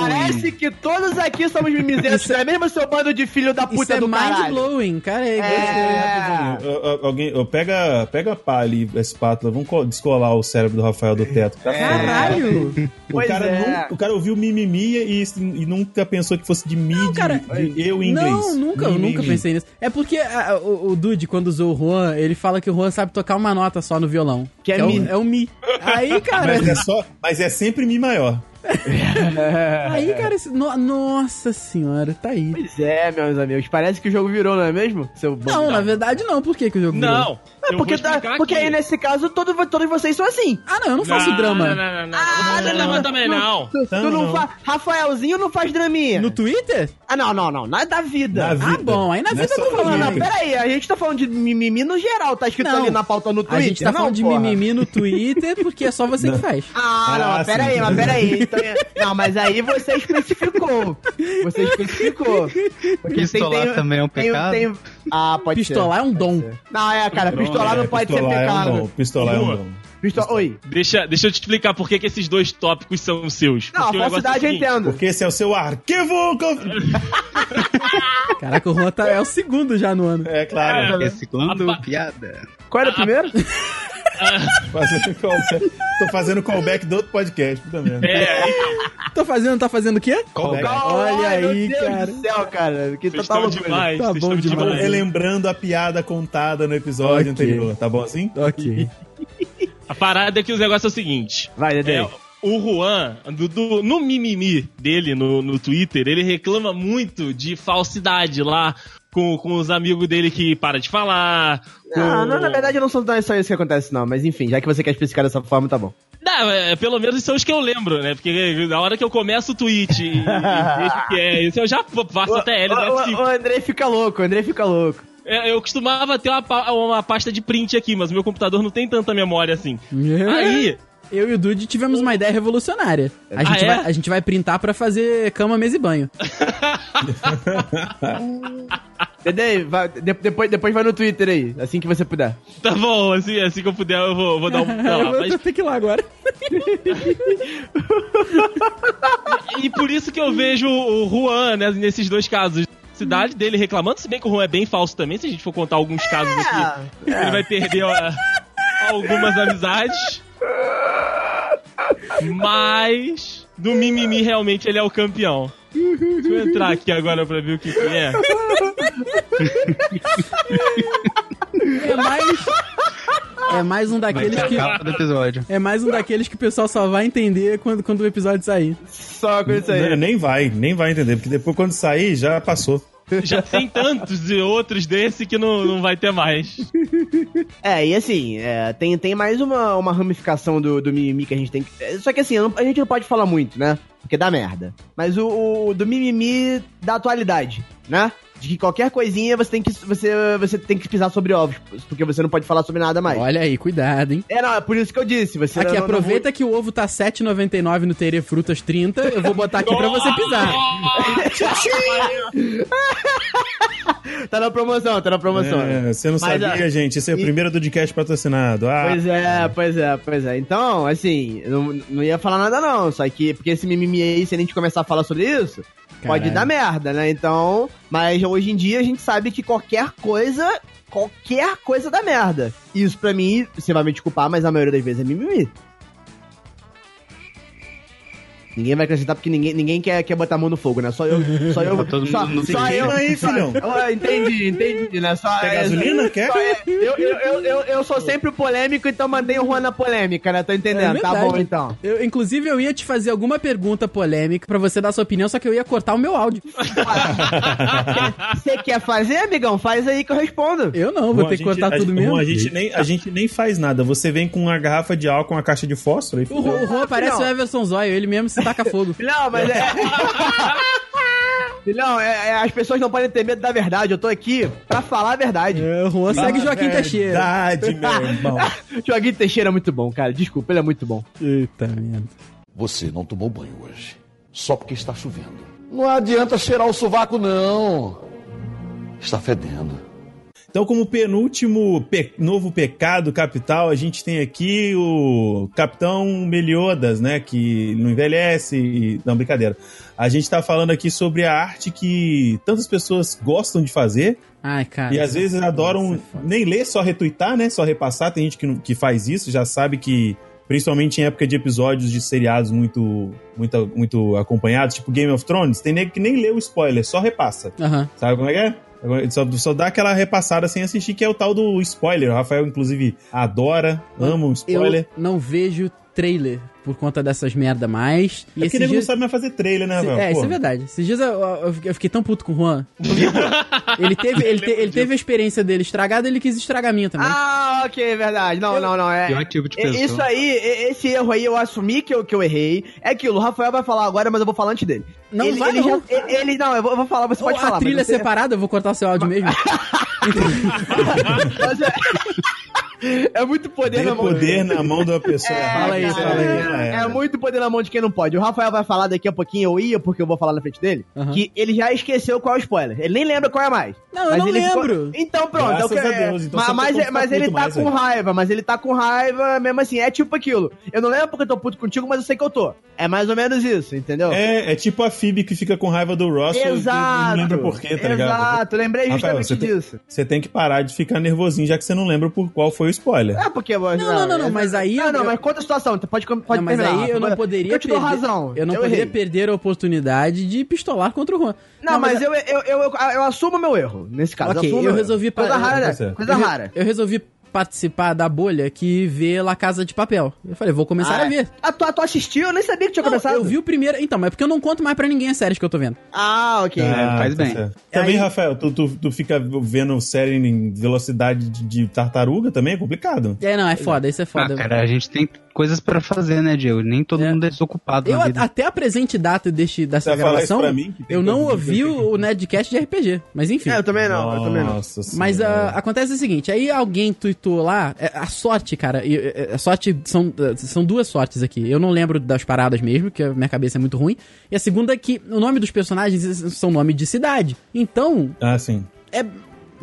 S5: Parece que todos aqui somos mimizentos,
S2: Isso é-
S5: não é mesmo seu bando de filho da
S2: Isso
S5: puta
S2: é
S5: do caralho?
S2: mind-blowing, cara. É,
S5: É.
S4: Ó, Alguém, ó, pega, pega a pá ali, a espátula, vamos co- descolar o cérebro do Rafael do teto. Tá
S2: Caralho!
S4: O cara,
S5: é.
S4: nunca, o cara ouviu mimimi e, e nunca pensou que fosse de mim, de,
S2: cara,
S4: de eu em inglês.
S2: Não, nunca, eu
S4: Mimimi.
S2: nunca pensei nisso. É porque ah, o, o Dude, quando usou o Juan, ele fala que o Juan sabe tocar uma nota só no violão.
S5: Que é
S2: o,
S5: mi.
S2: é o Mi. Aí, cara.
S4: Mas é, só, mas é sempre mi maior.
S2: Aí, cara, esse, no- nossa senhora, tá aí.
S5: Pois é, meus amigos, parece que o jogo virou, não é mesmo? Seu
S2: Não, na verdade não. Por que, que o jogo virou?
S3: Não.
S5: É
S3: eu
S5: porque,
S3: vou
S5: tá, porque
S3: aqui.
S5: aí nesse caso todos, todos vocês são assim.
S2: Ah, não, eu não faço
S3: Não,
S2: drama.
S3: Não, não, não, não.
S5: Ah,
S3: não,
S5: não, não,
S3: também,
S5: não. Tu, tu
S4: Não,
S5: faz. Rafaelzinho não faz draminha.
S2: No Twitter?
S5: Ah, não, não, não. Não é da vida.
S4: Na vida.
S2: Ah, bom, aí na
S4: é
S2: vida eu tô falando.
S5: Não,
S4: vida.
S5: não, pera aí, a gente tá falando de mimimi no geral, tá escrito
S2: Não.
S5: ali na pauta no Twitter.
S2: A gente tá
S5: não,
S2: falando de mimimi no Twitter porque é só você que faz.
S5: Ah, não,
S4: Ah,
S5: mas pera
S4: sim.
S5: aí, mas pera aí. Então, é- não, mas aí você especificou. Você especificou. Porque
S6: Pistolar também é um
S5: tem-
S6: pecado?
S5: tem- Ah, pode
S2: Pistolar é um dom.
S5: ser. Não, é, cara, pistolar não
S4: É,
S5: pode ser
S4: pistolar É um
S5: pecado.
S4: pistolar é um
S3: Boa.
S4: dom.
S5: Pistola... Oi.
S3: Deixa, deixa eu te explicar por que, que esses dois tópicos são seus.
S5: Não, a
S3: Porque negócio é
S5: falsidade eu entendo.
S4: Porque esse é o seu arquivo.
S2: Caraca, o Juan tá, é o segundo já no ano.
S4: É claro.
S6: Reciclando
S3: Apa-
S6: piada.
S5: Qual era o primeiro?
S4: Fazendo callback. Tô fazendo callback do outro podcast. Merda.
S3: É,
S2: Tô fazendo, tá fazendo o quê?
S4: Callback.
S2: Olha
S5: Ai,
S2: aí,
S5: Deus
S2: cara.
S5: do céu, cara. Que
S3: vocês estão
S5: loucura.
S3: demais.
S2: Tá bom
S3: estão
S2: demais.
S4: Relembrando a piada contada no episódio
S2: Ok.
S4: anterior, tá bom assim?
S2: Ok.
S3: A parada é que o negócio é o seguinte.
S5: Vai, Dedé.
S3: É, o Juan, do- do- no mimimi dele no, no Twitter, ele reclama muito de falsidade lá com, com os amigos dele que para de falar. Com...
S5: Não, não, na verdade não são só isso que acontece, não. Mas enfim, já que você quer especificar dessa forma, tá bom.
S3: Não, é, pelo menos são os que eu lembro, né? Porque na hora que eu começo o tweet e, e vejo que é isso, eu já passo até ele,
S5: o, o, o André fica louco, o André fica louco.
S3: É, Eu costumava ter uma, uma pasta de print aqui, mas meu computador não tem tanta memória assim. Aí,
S2: Eu e o Dude tivemos uma ideia revolucionária. A gente,
S3: Ah, é?
S2: vai, a gente vai printar pra fazer cama, mesa e banho.
S5: Vai- de- depois, depois vai no Twitter aí, assim que você puder.
S3: tá bom, assim, assim que eu puder, eu vou, vou dar um. Não,
S2: eu
S3: mas-
S2: vou ter que ir lá agora.
S3: e por isso que eu vejo o Juan, né, nesses dois casos. Cidade dele reclamando, se bem que o Juan é bem falso também, se a gente for contar alguns casos aqui, ele vai perder ó, algumas amizades. Mas do mimimi realmente ele é o campeão. Deixa eu entrar aqui agora pra ver o que, que é.
S2: É mais. É mais um daqueles que.
S6: capa do episódio.
S2: É mais um daqueles que o pessoal só vai entender quando, quando o episódio sair.
S5: Só com isso aí.
S4: Não, nem vai, nem vai entender, porque depois quando sair já passou.
S3: Já tem tantos e outros desse que não, não vai ter mais.
S5: É, e assim, é, tem, tem mais uma, uma ramificação do, do mimimi que a gente tem que. Só que assim, a gente não pode falar muito, né? Porque dá merda. Mas o, o do mimimi da atualidade, né? De que qualquer coisinha você tem que, você, você tem que pisar sobre ovos, porque você não pode falar sobre nada mais.
S2: Olha aí, cuidado, hein?
S5: É, não, é por isso que eu disse. Você
S2: Aqui,
S5: não- não-
S2: aproveita que o ovo tá 7,99 no Terê Frutas 30. Eu vou botar aqui pra você pisar.
S5: Tá na promoção, tá na promoção.
S4: É, você não
S5: Mas,
S4: sabia,
S5: ah,
S4: gente. Esse é o
S5: e-
S4: primeiro podcast patrocinado. Ah,
S5: Pois é, pois é, pois é. Então, assim, eu não, não ia falar nada não, só que, porque esse mimimi aí, se a gente começar a falar sobre isso, pode dar merda, né? Então, mas hoje em dia a gente sabe que qualquer coisa, qualquer coisa dá merda. Isso pra mim, você vai me desculpar, mas a maioria das vezes é mimimi. Ninguém vai acrescentar porque ninguém, ninguém quer, quer botar a mão no fogo, né? Só eu. Só eu.
S6: todo
S5: só,
S6: mundo
S5: só
S4: fogo.
S5: eu.
S4: Aí,
S5: só-
S4: filhão.
S5: Ah, entendi, entendi, né? Só,
S4: Quer
S5: é,
S4: gasolina? Quer?
S5: só é- eu, eu, eu, eu, eu sou sempre o polêmico, então mandei o Juan na polêmica, né? Tô entendendo.
S2: É
S5: tá bom, então.
S2: Eu, inclusive, eu ia te fazer alguma pergunta polêmica pra você dar sua opinião, só que eu ia cortar o meu áudio.
S5: Você quer fazer, amigão? Faz aí que eu respondo.
S2: Eu não, vou
S4: Bom,
S2: ter
S4: a
S2: que cortar
S4: a
S2: tudo
S4: gente-
S2: mesmo.
S4: bom, a, gente nem, a gente nem faz nada. Você vem com uma garrafa de álcool, uma caixa de fósforo e
S2: O, o Juan parece
S5: Não.
S2: o Everson Zóio, ele mesmo se taca fogo.
S5: Não, mas é. Não, é, é- as pessoas não podem ter medo da verdade. Eu tô aqui pra falar a verdade.
S2: É, o Juan segue Joaquim Teixeira.
S4: Verdade, meu irmão.
S5: Joaquim Teixeira é muito bom, cara. Desculpa, ele é muito bom.
S2: Eita merda.
S8: Você não tomou banho hoje. Só porque está chovendo. Não adianta cheirar o sovaco, não. Está fedendo.
S4: Então, como penúltimo pe- novo pecado capital, a gente tem aqui o Capitão Meliodas, né? Que não envelhece. e- Não, brincadeira. A gente tá falando aqui sobre a arte que tantas pessoas gostam de fazer
S2: Ai, cara.
S4: e às vezes adoram
S2: é
S4: nem ler, só retweetar, né? Só repassar. Tem gente que, não- que faz isso, já sabe que. Principalmente em época de episódios de seriados muito, muito, muito acompanhados, tipo Game of Thrones, tem nego que nem lê o spoiler, só repassa.
S2: Aham.
S4: Sabe como é que é? Só, só dá aquela repassada sem assistir, que é o tal do spoiler. O Rafael, inclusive, adora, ama o spoiler.
S2: Eu não vejo trailer por conta dessas merda mais.
S4: É porque nego não sabe mais fazer trailer, né, Rafael?
S2: É, isso é verdade. Esses dias eu, eu- eu fiquei tão puto com o Juan. ele, teve, ele, te- ele teve a experiência dele estragada, ele quis estragar a minha também.
S5: Ah, ok, é verdade. Não, não, não. É,
S6: tipo de
S5: é-
S6: pessoa.
S5: Isso aí, e- esse erro aí eu assumi que eu, que eu errei. É aquilo, o Rafael vai falar agora, mas eu vou falar antes dele.
S2: Não
S5: ele,
S2: vai
S5: ele
S2: não.
S5: já- ele- ele- não, eu vou, eu vou falar, você
S2: Ou
S5: pode falar.
S2: a trilha
S5: mas você-
S2: separada, eu vou cortar o seu áudio mesmo.
S5: É, é muito poder
S4: Tem
S5: na mão
S4: poder na mão de uma pessoa.
S5: É,
S2: Fala aí,
S5: cara,
S2: fala aí.
S5: É, é muito poder na mão de quem não pode. O Rafael vai falar daqui a pouquinho, eu ia, porque eu vou falar na frente dele,
S2: Aham.
S5: que ele já esqueceu qual é o spoiler. Ele nem lembra qual é mais.
S2: Não, eu não
S5: ele
S2: lembro.
S5: Então pronto,
S4: Graças
S5: é o que
S4: a
S5: é.
S4: Deus, então
S5: mas,
S4: você
S5: mas, mas ele tá
S4: mais,
S5: com raiva, mas ele tá com raiva mesmo assim. É tipo aquilo. Eu não lembro porque eu tô puto contigo, mas eu sei que eu tô. É mais ou menos isso, entendeu?
S4: É, é tipo a Phoebe que fica com raiva do Russell
S5: Exato.
S4: e não lembra por quê, tá ligado?
S5: Exato, lembrei
S4: Rafael,
S5: justamente
S4: você tem-
S5: disso.
S4: Você tem que parar de ficar nervosinho, já que você não lembra por qual foi o spoiler.
S5: É porque. Não,
S2: não, não, não, mas aí
S5: Não,
S2: eu-
S5: não, mas conta a situação, tu pode, pode
S2: não, mas
S5: terminar,
S2: aí eu não poderia
S5: Eu te dou
S2: perder-
S5: razão.
S2: Eu não poderia
S5: errei.
S2: perder a oportunidade de pistolar contra o Juan.
S5: Não, mas, eu, eu, eu, eu, eu assumo meu erro, nesse caso.
S2: Ok, eu
S5: meu
S2: resolvi
S5: erro. Coisa rara, coisa rara.
S2: eu resolvi participar da bolha que vê La Casa de Papel. Eu falei, vou começar
S5: Ah,
S2: a ver.
S5: Ah, tu, tu assistiu? Eu nem sabia que tinha
S2: Não,
S5: começado.
S2: eu vi o primeiro. Então, mas é porque eu não conto mais pra ninguém as séries que eu tô vendo.
S5: Ah, ok.
S4: Ah,
S6: faz
S4: tá
S6: bem.
S4: certo. Também,
S2: Aí-
S4: Rafael, tu, tu, tu fica vendo série em velocidade de, de tartaruga também é complicado.
S2: É, não, é foda, isso é foda.
S6: Ah, cara, a gente tem coisas pra fazer, né, Diego? Nem todo
S2: É.
S6: mundo é desocupado
S2: Eu,
S6: na
S2: a-
S6: vida.
S2: até a presente data deste, dessa
S4: Você
S2: gravação,
S4: mim,
S2: eu não ouvi o, o Nedcast de RPG. Mas enfim.
S5: É, eu também não, eu também não.
S4: Nossa
S2: Mas
S4: Senhora.
S2: ah, acontece o seguinte, aí alguém tweetou lá, é, a sorte, cara, e, é, a sorte são, são duas sortes aqui. Eu não lembro das paradas mesmo, que a minha cabeça é muito ruim. E a segunda é que o nome dos personagens são nome de cidade. Então,
S4: Ah, sim.
S2: é.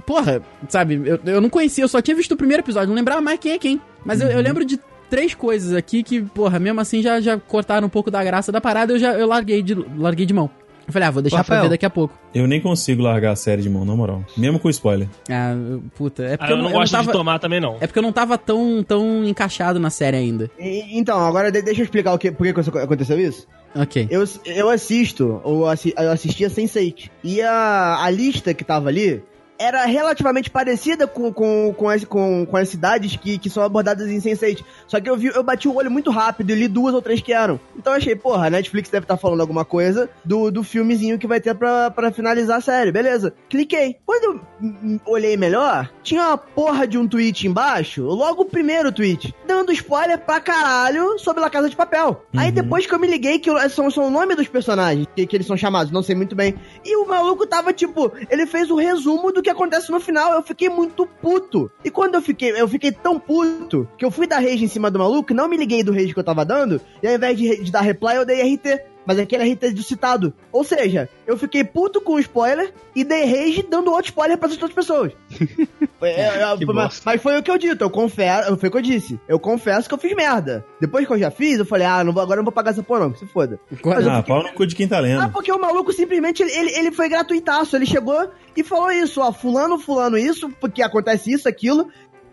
S2: Porra, sabe, eu, eu não conhecia, eu só tinha visto o primeiro episódio, não lembrava mais quem é quem. Mas eu, eu lembro de três coisas aqui que, porra, mesmo assim já, já cortaram um pouco da graça da parada, eu já eu larguei de, larguei de mão. Eu falei, ah, vou deixar pra
S6: Rafael.
S2: ver daqui a pouco.
S4: Eu nem consigo largar a série de mão, na moral. Mesmo com spoiler.
S2: Ah, eu- puta, é
S3: Ah,
S2: porque
S3: eu não gosto
S2: tava,
S3: de tomar também, não.
S2: É porque eu não tava tão, tão encaixado na série ainda.
S5: E- Então, agora de- deixa eu explicar o que, por que aconteceu isso.
S2: Ok.
S5: Eu, eu assisto, ou assi, eu assistia Sense8. E a, a lista que tava ali era relativamente parecida com, com, com, as, com, com as cidades que, que são abordadas em Sense8. Só que eu vi, eu bati o olho muito rápido e li duas ou três que eram. Então eu achei, porra, a Netflix deve estar falando alguma coisa do, do filmezinho que vai ter pra, pra finalizar a série. Beleza. Cliquei. Quando eu olhei melhor, tinha uma porra de um tweet embaixo, logo o primeiro tweet, dando spoiler pra caralho sobre La Casa de Papel. Aí depois que eu me liguei que eu- são, são o nome dos personagens, que, que eles são chamados, não sei muito bem. E o maluco tava tipo, ele fez o resumo do que acontece no final. Eu fiquei muito puto. E quando eu fiquei, eu fiquei tão puto que eu fui dar rage em cima do maluco, não me liguei do rage que eu tava dando, e ao invés de, de dar reply, eu dei RT. Mas aquele RT do citado. Ou seja, eu fiquei puto com o spoiler e dei rage dando outro spoiler para as outras pessoas. É, é, mas, mas foi o que eu dito, eu confesso, foi o que eu disse. Eu confesso que eu fiz merda. Depois que eu já fiz, eu falei, ah, não vou, agora eu não vou pagar essa porra não, que se foda. Mas
S4: Ah,
S5: fiquei-
S4: pau no cu de quem tá
S5: ah,
S4: lendo.
S5: porque o maluco simplesmente, ele, ele, foi gratuitaço, ele chegou e falou isso, ó, fulano, fulano isso, porque acontece isso, aquilo,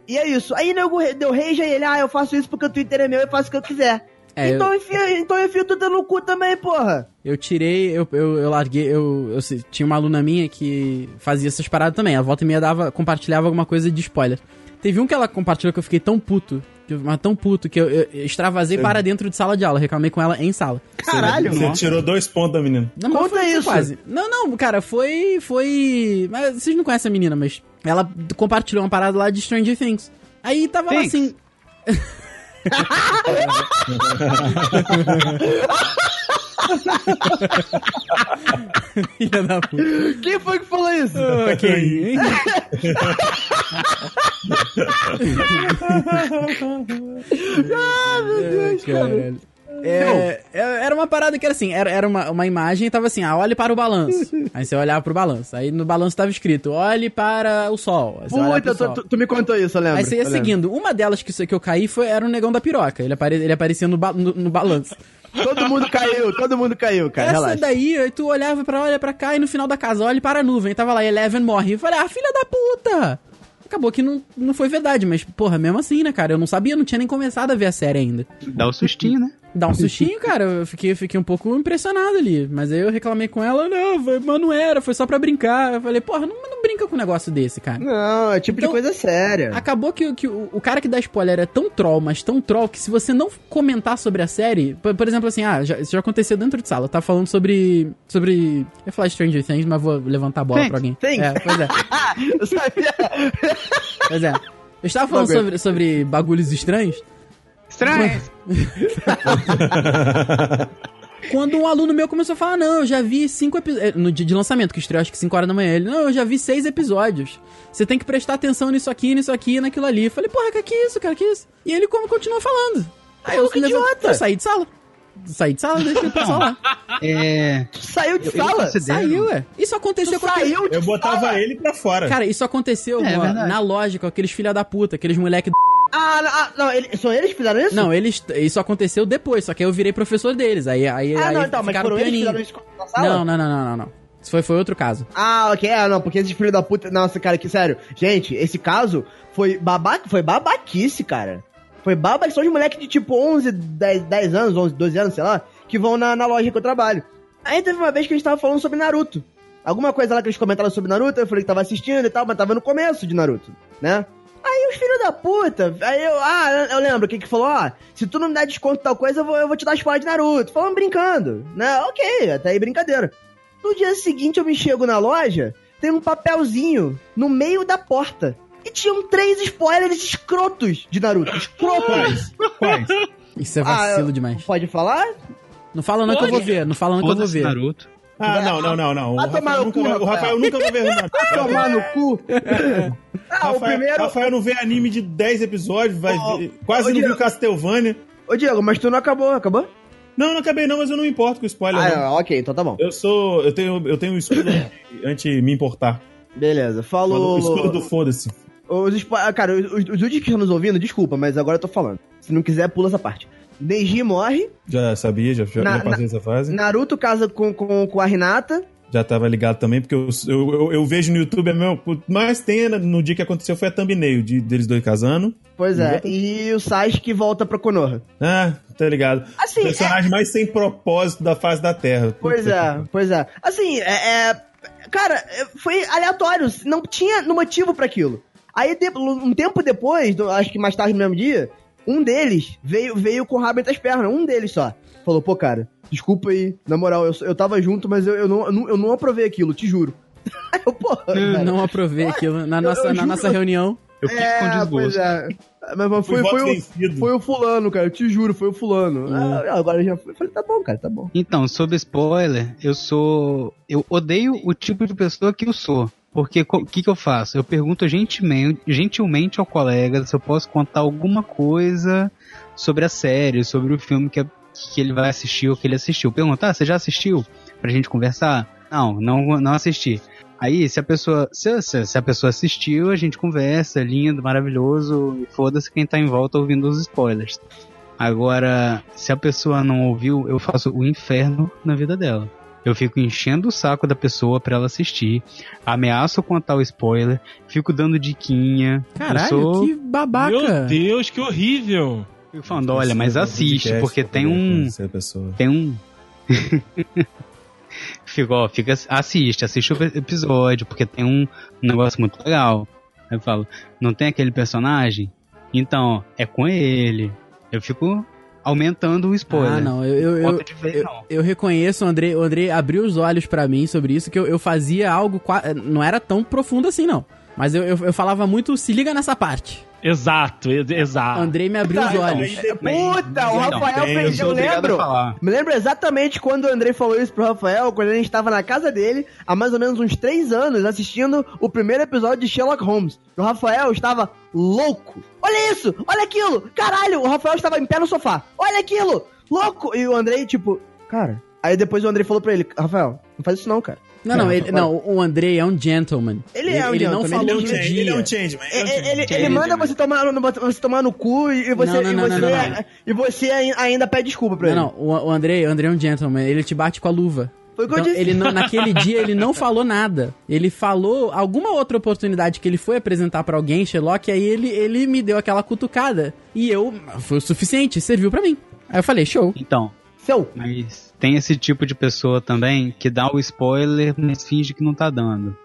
S5: e é isso. Aí nego deu rage aí ele, ah, eu faço isso porque o Twitter é meu, eu faço o que eu quiser.
S2: É,
S5: então, enfia, então enfia tudo no cu também, porra.
S2: Eu tirei, eu, eu, eu larguei, eu, eu tinha uma aluna minha que fazia essas paradas também. A volta e meia dava, compartilhava alguma coisa de spoiler. Teve um que ela compartilhou que eu fiquei tão puto, que eu- mas tão puto, que eu, eu extravasei para dentro de sala de aula, reclamei com ela em sala.
S5: Caralho,
S4: Você tirou dois pontos da menina.
S2: Não,
S5: Conta
S2: foi-
S5: isso.
S2: Quase. Não, não, cara, foi. Foi. Mas vocês não conhecem a menina, mas. Ela compartilhou uma parada lá de Stranger Things. Aí tava lá
S6: Thanks.
S2: assim. Filha da puta.
S5: Quem foi que falou isso?
S2: Ok. ah, meu Deus, caralho. É, é- era uma parada que era assim, era, era uma, uma imagem e tava assim, ah, olhe para o balanço. Aí você olhava pro balanço. Aí no balanço tava escrito, olhe para o sol.
S5: Puta,
S2: sol.
S5: tu, tu- tu me contou isso, eu lembro.
S2: Aí você ia
S5: lembro.
S2: seguindo. Uma delas que, que eu caí foi, era o negão da piroca. Ele, apare, ele aparecia no, ba- no, no balanço.
S5: Todo mundo caiu, todo mundo caiu, cara,
S2: Essa
S5: relaxa.
S2: daí, aí tu olhava pra lá, olha pra cá e no final da casa, olha para a nuvem. Tava lá, Eleven morre. Eu falei, ah, filha da puta! Acabou que não, não foi verdade, mas, porra, mesmo assim, né, cara? Eu não sabia, não tinha nem começado a ver a série ainda.
S6: Dá o sustinho, né?
S2: Dá um sustinho, cara. Eu fiquei, fiquei um pouco impressionado ali. Mas aí eu reclamei com ela, não, foi, mas não era, foi só pra brincar. Eu falei, porra, não, não brinca com um negócio desse, cara.
S5: Não, é tipo
S2: Então-
S5: de coisa séria.
S2: Acabou que, que o, o cara que dá spoiler é tão troll, mas tão troll, que se você não comentar sobre a série, por, por exemplo, assim, ah, já, isso já aconteceu dentro de sala, tá falando sobre. sobre. Eu ia falar Stranger Things, mas vou levantar a bola
S6: Thanks,
S2: pra alguém.
S5: thanks.
S2: É, pois é,
S5: Eu sabia.
S2: pois é. Eu estava falando sobre, sobre bagulhos estranhos.
S6: Estranho.
S2: Quando um aluno meu começou a falar, não, eu já vi cinco episódios. No dia de lançamento, que estreou acho que 5 horas da manhã. Ele, não, eu já vi seis episódios. Você tem que prestar atenção nisso aqui, nisso aqui, naquilo ali. Eu falei, porra, que que é isso, cara, que isso? E ele como continuou falando. Aí eu,
S5: que
S2: levant-
S5: idiota.
S2: eu saí de sala. Saí de sala, deixei o pessoal lá.
S6: É.
S5: Tu saiu de
S6: Eu
S5: sala?
S6: considero-
S2: Saiu, ué. Isso aconteceu
S5: Tu
S2: com aquele-
S5: saiu de
S4: Eu botava
S5: sala?
S4: ele pra fora.
S2: Cara, isso aconteceu
S6: É,
S2: ó,
S6: verdade.
S2: na loja com aqueles filha da puta, aqueles moleque.
S5: Ah, não, ah, não ele, são eles que fizeram isso?
S2: Não, eles. Isso aconteceu depois, só que aí eu virei professor deles. Aí, aí,
S5: Ah,
S2: aí
S5: não, então, mas foram eles que
S2: pianinho.
S5: fizeram isso na sala?
S2: Não, não, não, não, não, não. Isso foi, foi outro caso.
S5: Ah, ok, ah, não, porque esses filhos da puta. Nossa, cara, que sério. Gente, esse caso foi, babaca, foi babaquice, cara. Foi babaquice. São de moleque de tipo 11, 10, 10 anos, 11, 12 anos, sei lá, que vão na, na loja que eu trabalho. Aí teve uma vez que a gente tava falando sobre Naruto. Alguma coisa lá que eles comentaram sobre Naruto, eu falei que tava assistindo e tal, mas tava no começo de Naruto, né? Aí os filhos da puta, aí eu, ah, eu lembro o que que falou, ó, se tu não me dá desconto tal coisa, eu vou, eu vou te dar spoiler de Naruto. Falando brincando, né? Ok, até aí brincadeira. No dia seguinte eu me chego na loja, tem um papelzinho no meio da porta. E tinham três spoilers escrotos de Naruto. Escrotos.
S4: Quais?
S2: Isso é vacilo
S5: Ah,
S2: demais.
S5: Pode falar?
S2: Não fala não que eu vou ver, não fala não que eu vou ver.
S6: Naruto.
S4: Ah, não, não, não, não. O
S5: Vai tomar
S4: Rafael,
S5: no
S4: nunca,
S5: cu,
S4: vai- o
S5: Rafael.
S4: Nunca vai ver Renato.
S5: Tomar no cu. ah,
S4: Rafael,
S5: o primeiro.
S4: Rafael não vê anime de 10 episódios, vai ver- quase
S5: ô,
S4: não
S5: Diego.
S4: viu Castlevania.
S5: Ô, Diego, mas tu não acabou, acabou?
S4: Não, não acabei não, mas eu não me importo com spoiler. não.
S5: Ah, ok, então tá bom.
S4: Eu sou. Eu tenho, eu tenho um escudo anti me importar.
S5: Beleza,
S4: O
S5: falou.
S4: escudo do foda-se.
S5: Os ah, Cara, os, os últimos que estão nos ouvindo, desculpa, mas agora eu tô falando. Se não quiser, pula essa parte. Neji morre,
S4: Já sabia, já, já,
S5: Na-
S4: já passei essa fase.
S5: Naruto casa com, com, com a Hinata.
S4: Já tava ligado também, porque eu, eu, eu, eu vejo no YouTube, é meu, mais tem no dia que aconteceu foi a thumbnail de, deles dois casando.
S5: Pois é, e o Sasuke volta pra Konoha.
S4: Ah, tá ligado.
S5: Assim,
S4: Personagem mais sem propósito da face da Terra.
S5: Pois
S4: Puta
S5: é,
S4: que-
S5: pois é. Assim, é, é- Cara, é, foi aleatório, não tinha no motivo pra aquilo. Aí, um tempo depois, acho que mais tarde no mesmo dia, um deles veio, veio com o rabo entre as pernas, um deles só. Falou, pô, cara, desculpa aí, na moral, eu, eu tava junto, mas eu, eu, não, eu, não, eu não aprovei aquilo, te juro. Eu, porra,
S2: Eu
S5: cara.
S2: não aprovei aquilo na nossa,
S5: eu
S2: na
S5: juro-
S2: nossa reunião.
S6: Eu fico com
S5: pois
S6: desgosto.
S5: é. Mas, mas
S4: Fui
S5: foi,
S4: voto
S5: foi, o, foi o fulano, cara, eu te juro, foi o fulano. Ah, agora eu já fui. Falei, tá bom, cara, tá bom.
S6: Então, sobre spoiler, eu sou. Eu odeio o tipo de pessoa que eu sou. Porque o que, que eu faço? Eu pergunto gentilmente, gentilmente ao colega se eu posso contar alguma coisa sobre a série, sobre o filme que, que ele vai assistir ou que ele assistiu. Perguntar, ah, você já assistiu? Pra gente conversar? Não, não, não assisti. Aí, se a pessoa. Se, se, se a pessoa assistiu, a gente conversa, lindo, maravilhoso, e foda-se quem tá em volta ouvindo os spoilers. Agora, se a pessoa não ouviu, eu faço o inferno na vida dela. Eu fico enchendo o saco da pessoa pra ela assistir, ameaço contar o spoiler, fico dando diquinha. eu
S2: Caralho,
S6: sou...
S2: que babaca.
S3: Meu Deus, que horrível.
S6: Fico falando, olha, mas assiste,
S4: Podcast
S6: porque tem um. Tem um. fica, ó, fica, assiste, assiste o episódio, porque tem um, um negócio muito legal. Aí eu falo, não tem aquele personagem? Então, ó, é com ele. Eu fico aumentando o spoiler.
S2: Ah, não, eu, eu, eu,
S6: vez,
S2: eu,
S6: não.
S2: eu reconheço, o André, o André abriu os olhos pra mim sobre isso, que eu, eu fazia algo, não era tão profundo assim, não. Mas eu, eu, eu falava muito, se liga nessa parte.
S3: Exato, ex- exato.
S2: Andrei me abriu os
S5: Tá,
S2: olhos.
S5: Puta, o Rafael
S4: bem,
S5: fez.
S4: eu
S5: lembro. Me lembro exatamente quando o Andrei falou isso pro Rafael, quando a gente tava na casa dele, há mais ou menos uns três anos, assistindo o primeiro episódio de Sherlock Holmes. O Rafael estava louco. Olha isso! Olha aquilo! Caralho! O Rafael estava em pé no sofá. Olha aquilo! Louco! E o Andrei, tipo, cara. Aí depois o Andrei falou pra ele, Rafael, não faz isso não, cara.
S2: Não, não, ele, não, o Andrei é um gentleman.
S5: Ele é um
S2: Ele não
S5: gentleman,
S2: falou
S5: ele é um change,
S2: dia.
S4: Ele é um changeman. ele é um
S5: Ele, ele, ele manda você tomar, no- você tomar no cu e você,
S2: Não, não,
S5: e
S2: não,
S5: você,
S2: não, não, não.
S5: e você ai- ainda pede desculpa pra
S2: Não,
S5: ele.
S2: não, o, o Andrei, o Andrei é um gentleman, ele te bate com a luva.
S5: Foi o que eu
S2: Então,
S5: disse.
S2: ele não- naquele dia ele não falou nada. Ele falou alguma outra oportunidade que ele foi apresentar pra alguém, Sherlock, aí ele, ele me deu aquela cutucada. E eu, foi o suficiente, serviu pra mim. Aí eu falei, show.
S6: Então,
S5: Seu.
S6: Mas tem esse tipo de pessoa também que dá o spoiler, mas finge que não tá dando.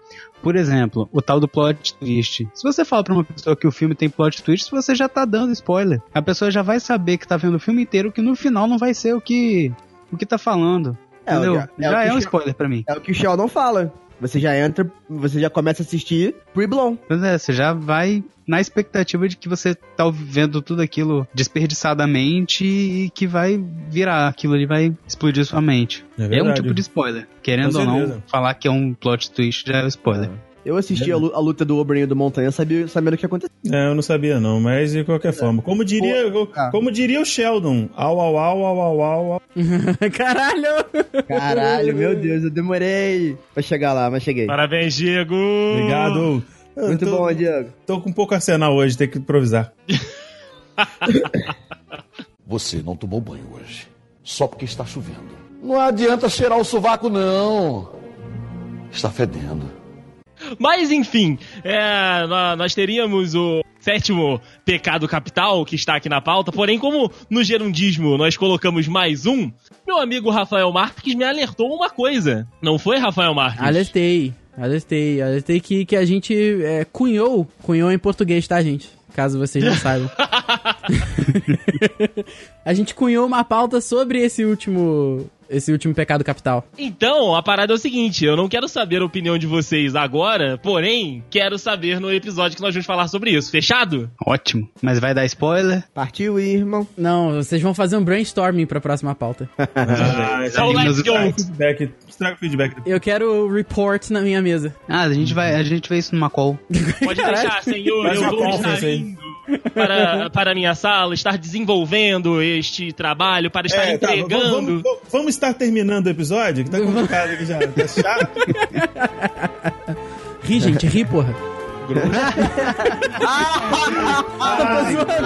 S6: Por exemplo, o tal do plot twist. Se você fala pra uma pessoa que o filme tem plot twist, você já tá dando spoiler. A pessoa já vai saber que tá vendo o filme inteiro que no final não vai ser o que o que tá falando.
S5: É,
S6: entendeu?
S5: o que- é
S6: já
S5: que
S6: é um spoiler pra mim.
S5: É o que o Sheldon fala. Você já entra, você já começa a assistir pre-blown.
S6: Pois é, você já vai na expectativa de que você tá vendo tudo aquilo desperdiçadamente e que vai virar, aquilo ali vai explodir sua mente.
S4: É
S6: É, um tipo de spoiler. Querendo ou não, falar que é um plot twist já é spoiler.
S5: Eu assisti a, lu- a luta do Oberyn e do Montanha sabia, sabendo o que aconteceu.
S4: É, eu não sabia não, mas de qualquer forma. Como diria,
S5: ah.
S4: como diria o Sheldon, au au au au au au. au.
S2: Caralho!
S5: Caralho, meu Deus, eu demorei pra chegar lá, mas cheguei.
S3: Parabéns, Diego.
S4: Obrigado. Eu
S5: Muito
S4: tô,
S5: bom, Diego.
S4: Tô com pouco arsenal hoje, tem que improvisar.
S8: Você não tomou banho hoje. Só porque está chovendo. Não adianta cheirar o sovaco, não. Está fedendo.
S3: Mas enfim, é, nó- nós teríamos o sétimo pecado capital que está aqui na pauta, porém, como no gerundismo nós colocamos mais um, meu amigo Rafael Marques me alertou uma coisa. Não foi, Rafael Marques?
S2: Alertei. Alertei, alertei que, que a gente é, cunhou, cunhou em português, tá, gente? Caso vocês não saibam. a gente cunhou uma pauta sobre esse último esse último pecado capital.
S3: Então, a parada é o seguinte: eu não quero saber a opinião de vocês agora, porém, quero saber no episódio que nós vamos falar sobre isso. Fechado?
S6: Ótimo. Mas vai dar spoiler?
S5: Partiu, irmão.
S2: Não, vocês vão fazer um brainstorming pra próxima pauta.
S4: Ah,
S3: Então, let's go.
S4: Feedback. Estraga o feedback.
S2: Eu quero report na minha mesa.
S6: Ah, a gente vai, a gente vê isso numa call.
S3: Pode deixar, senhor.
S4: Faz
S3: Eu vou estar indo para, para a minha sala, estar desenvolvendo este trabalho, para estar
S4: É, tá, vamos,
S3: entregando.
S4: vamos- vamos- estar terminando o episódio, que tá complicado aqui já. Tá chato.
S2: Ri, gente, ri, porra. Tá zoando.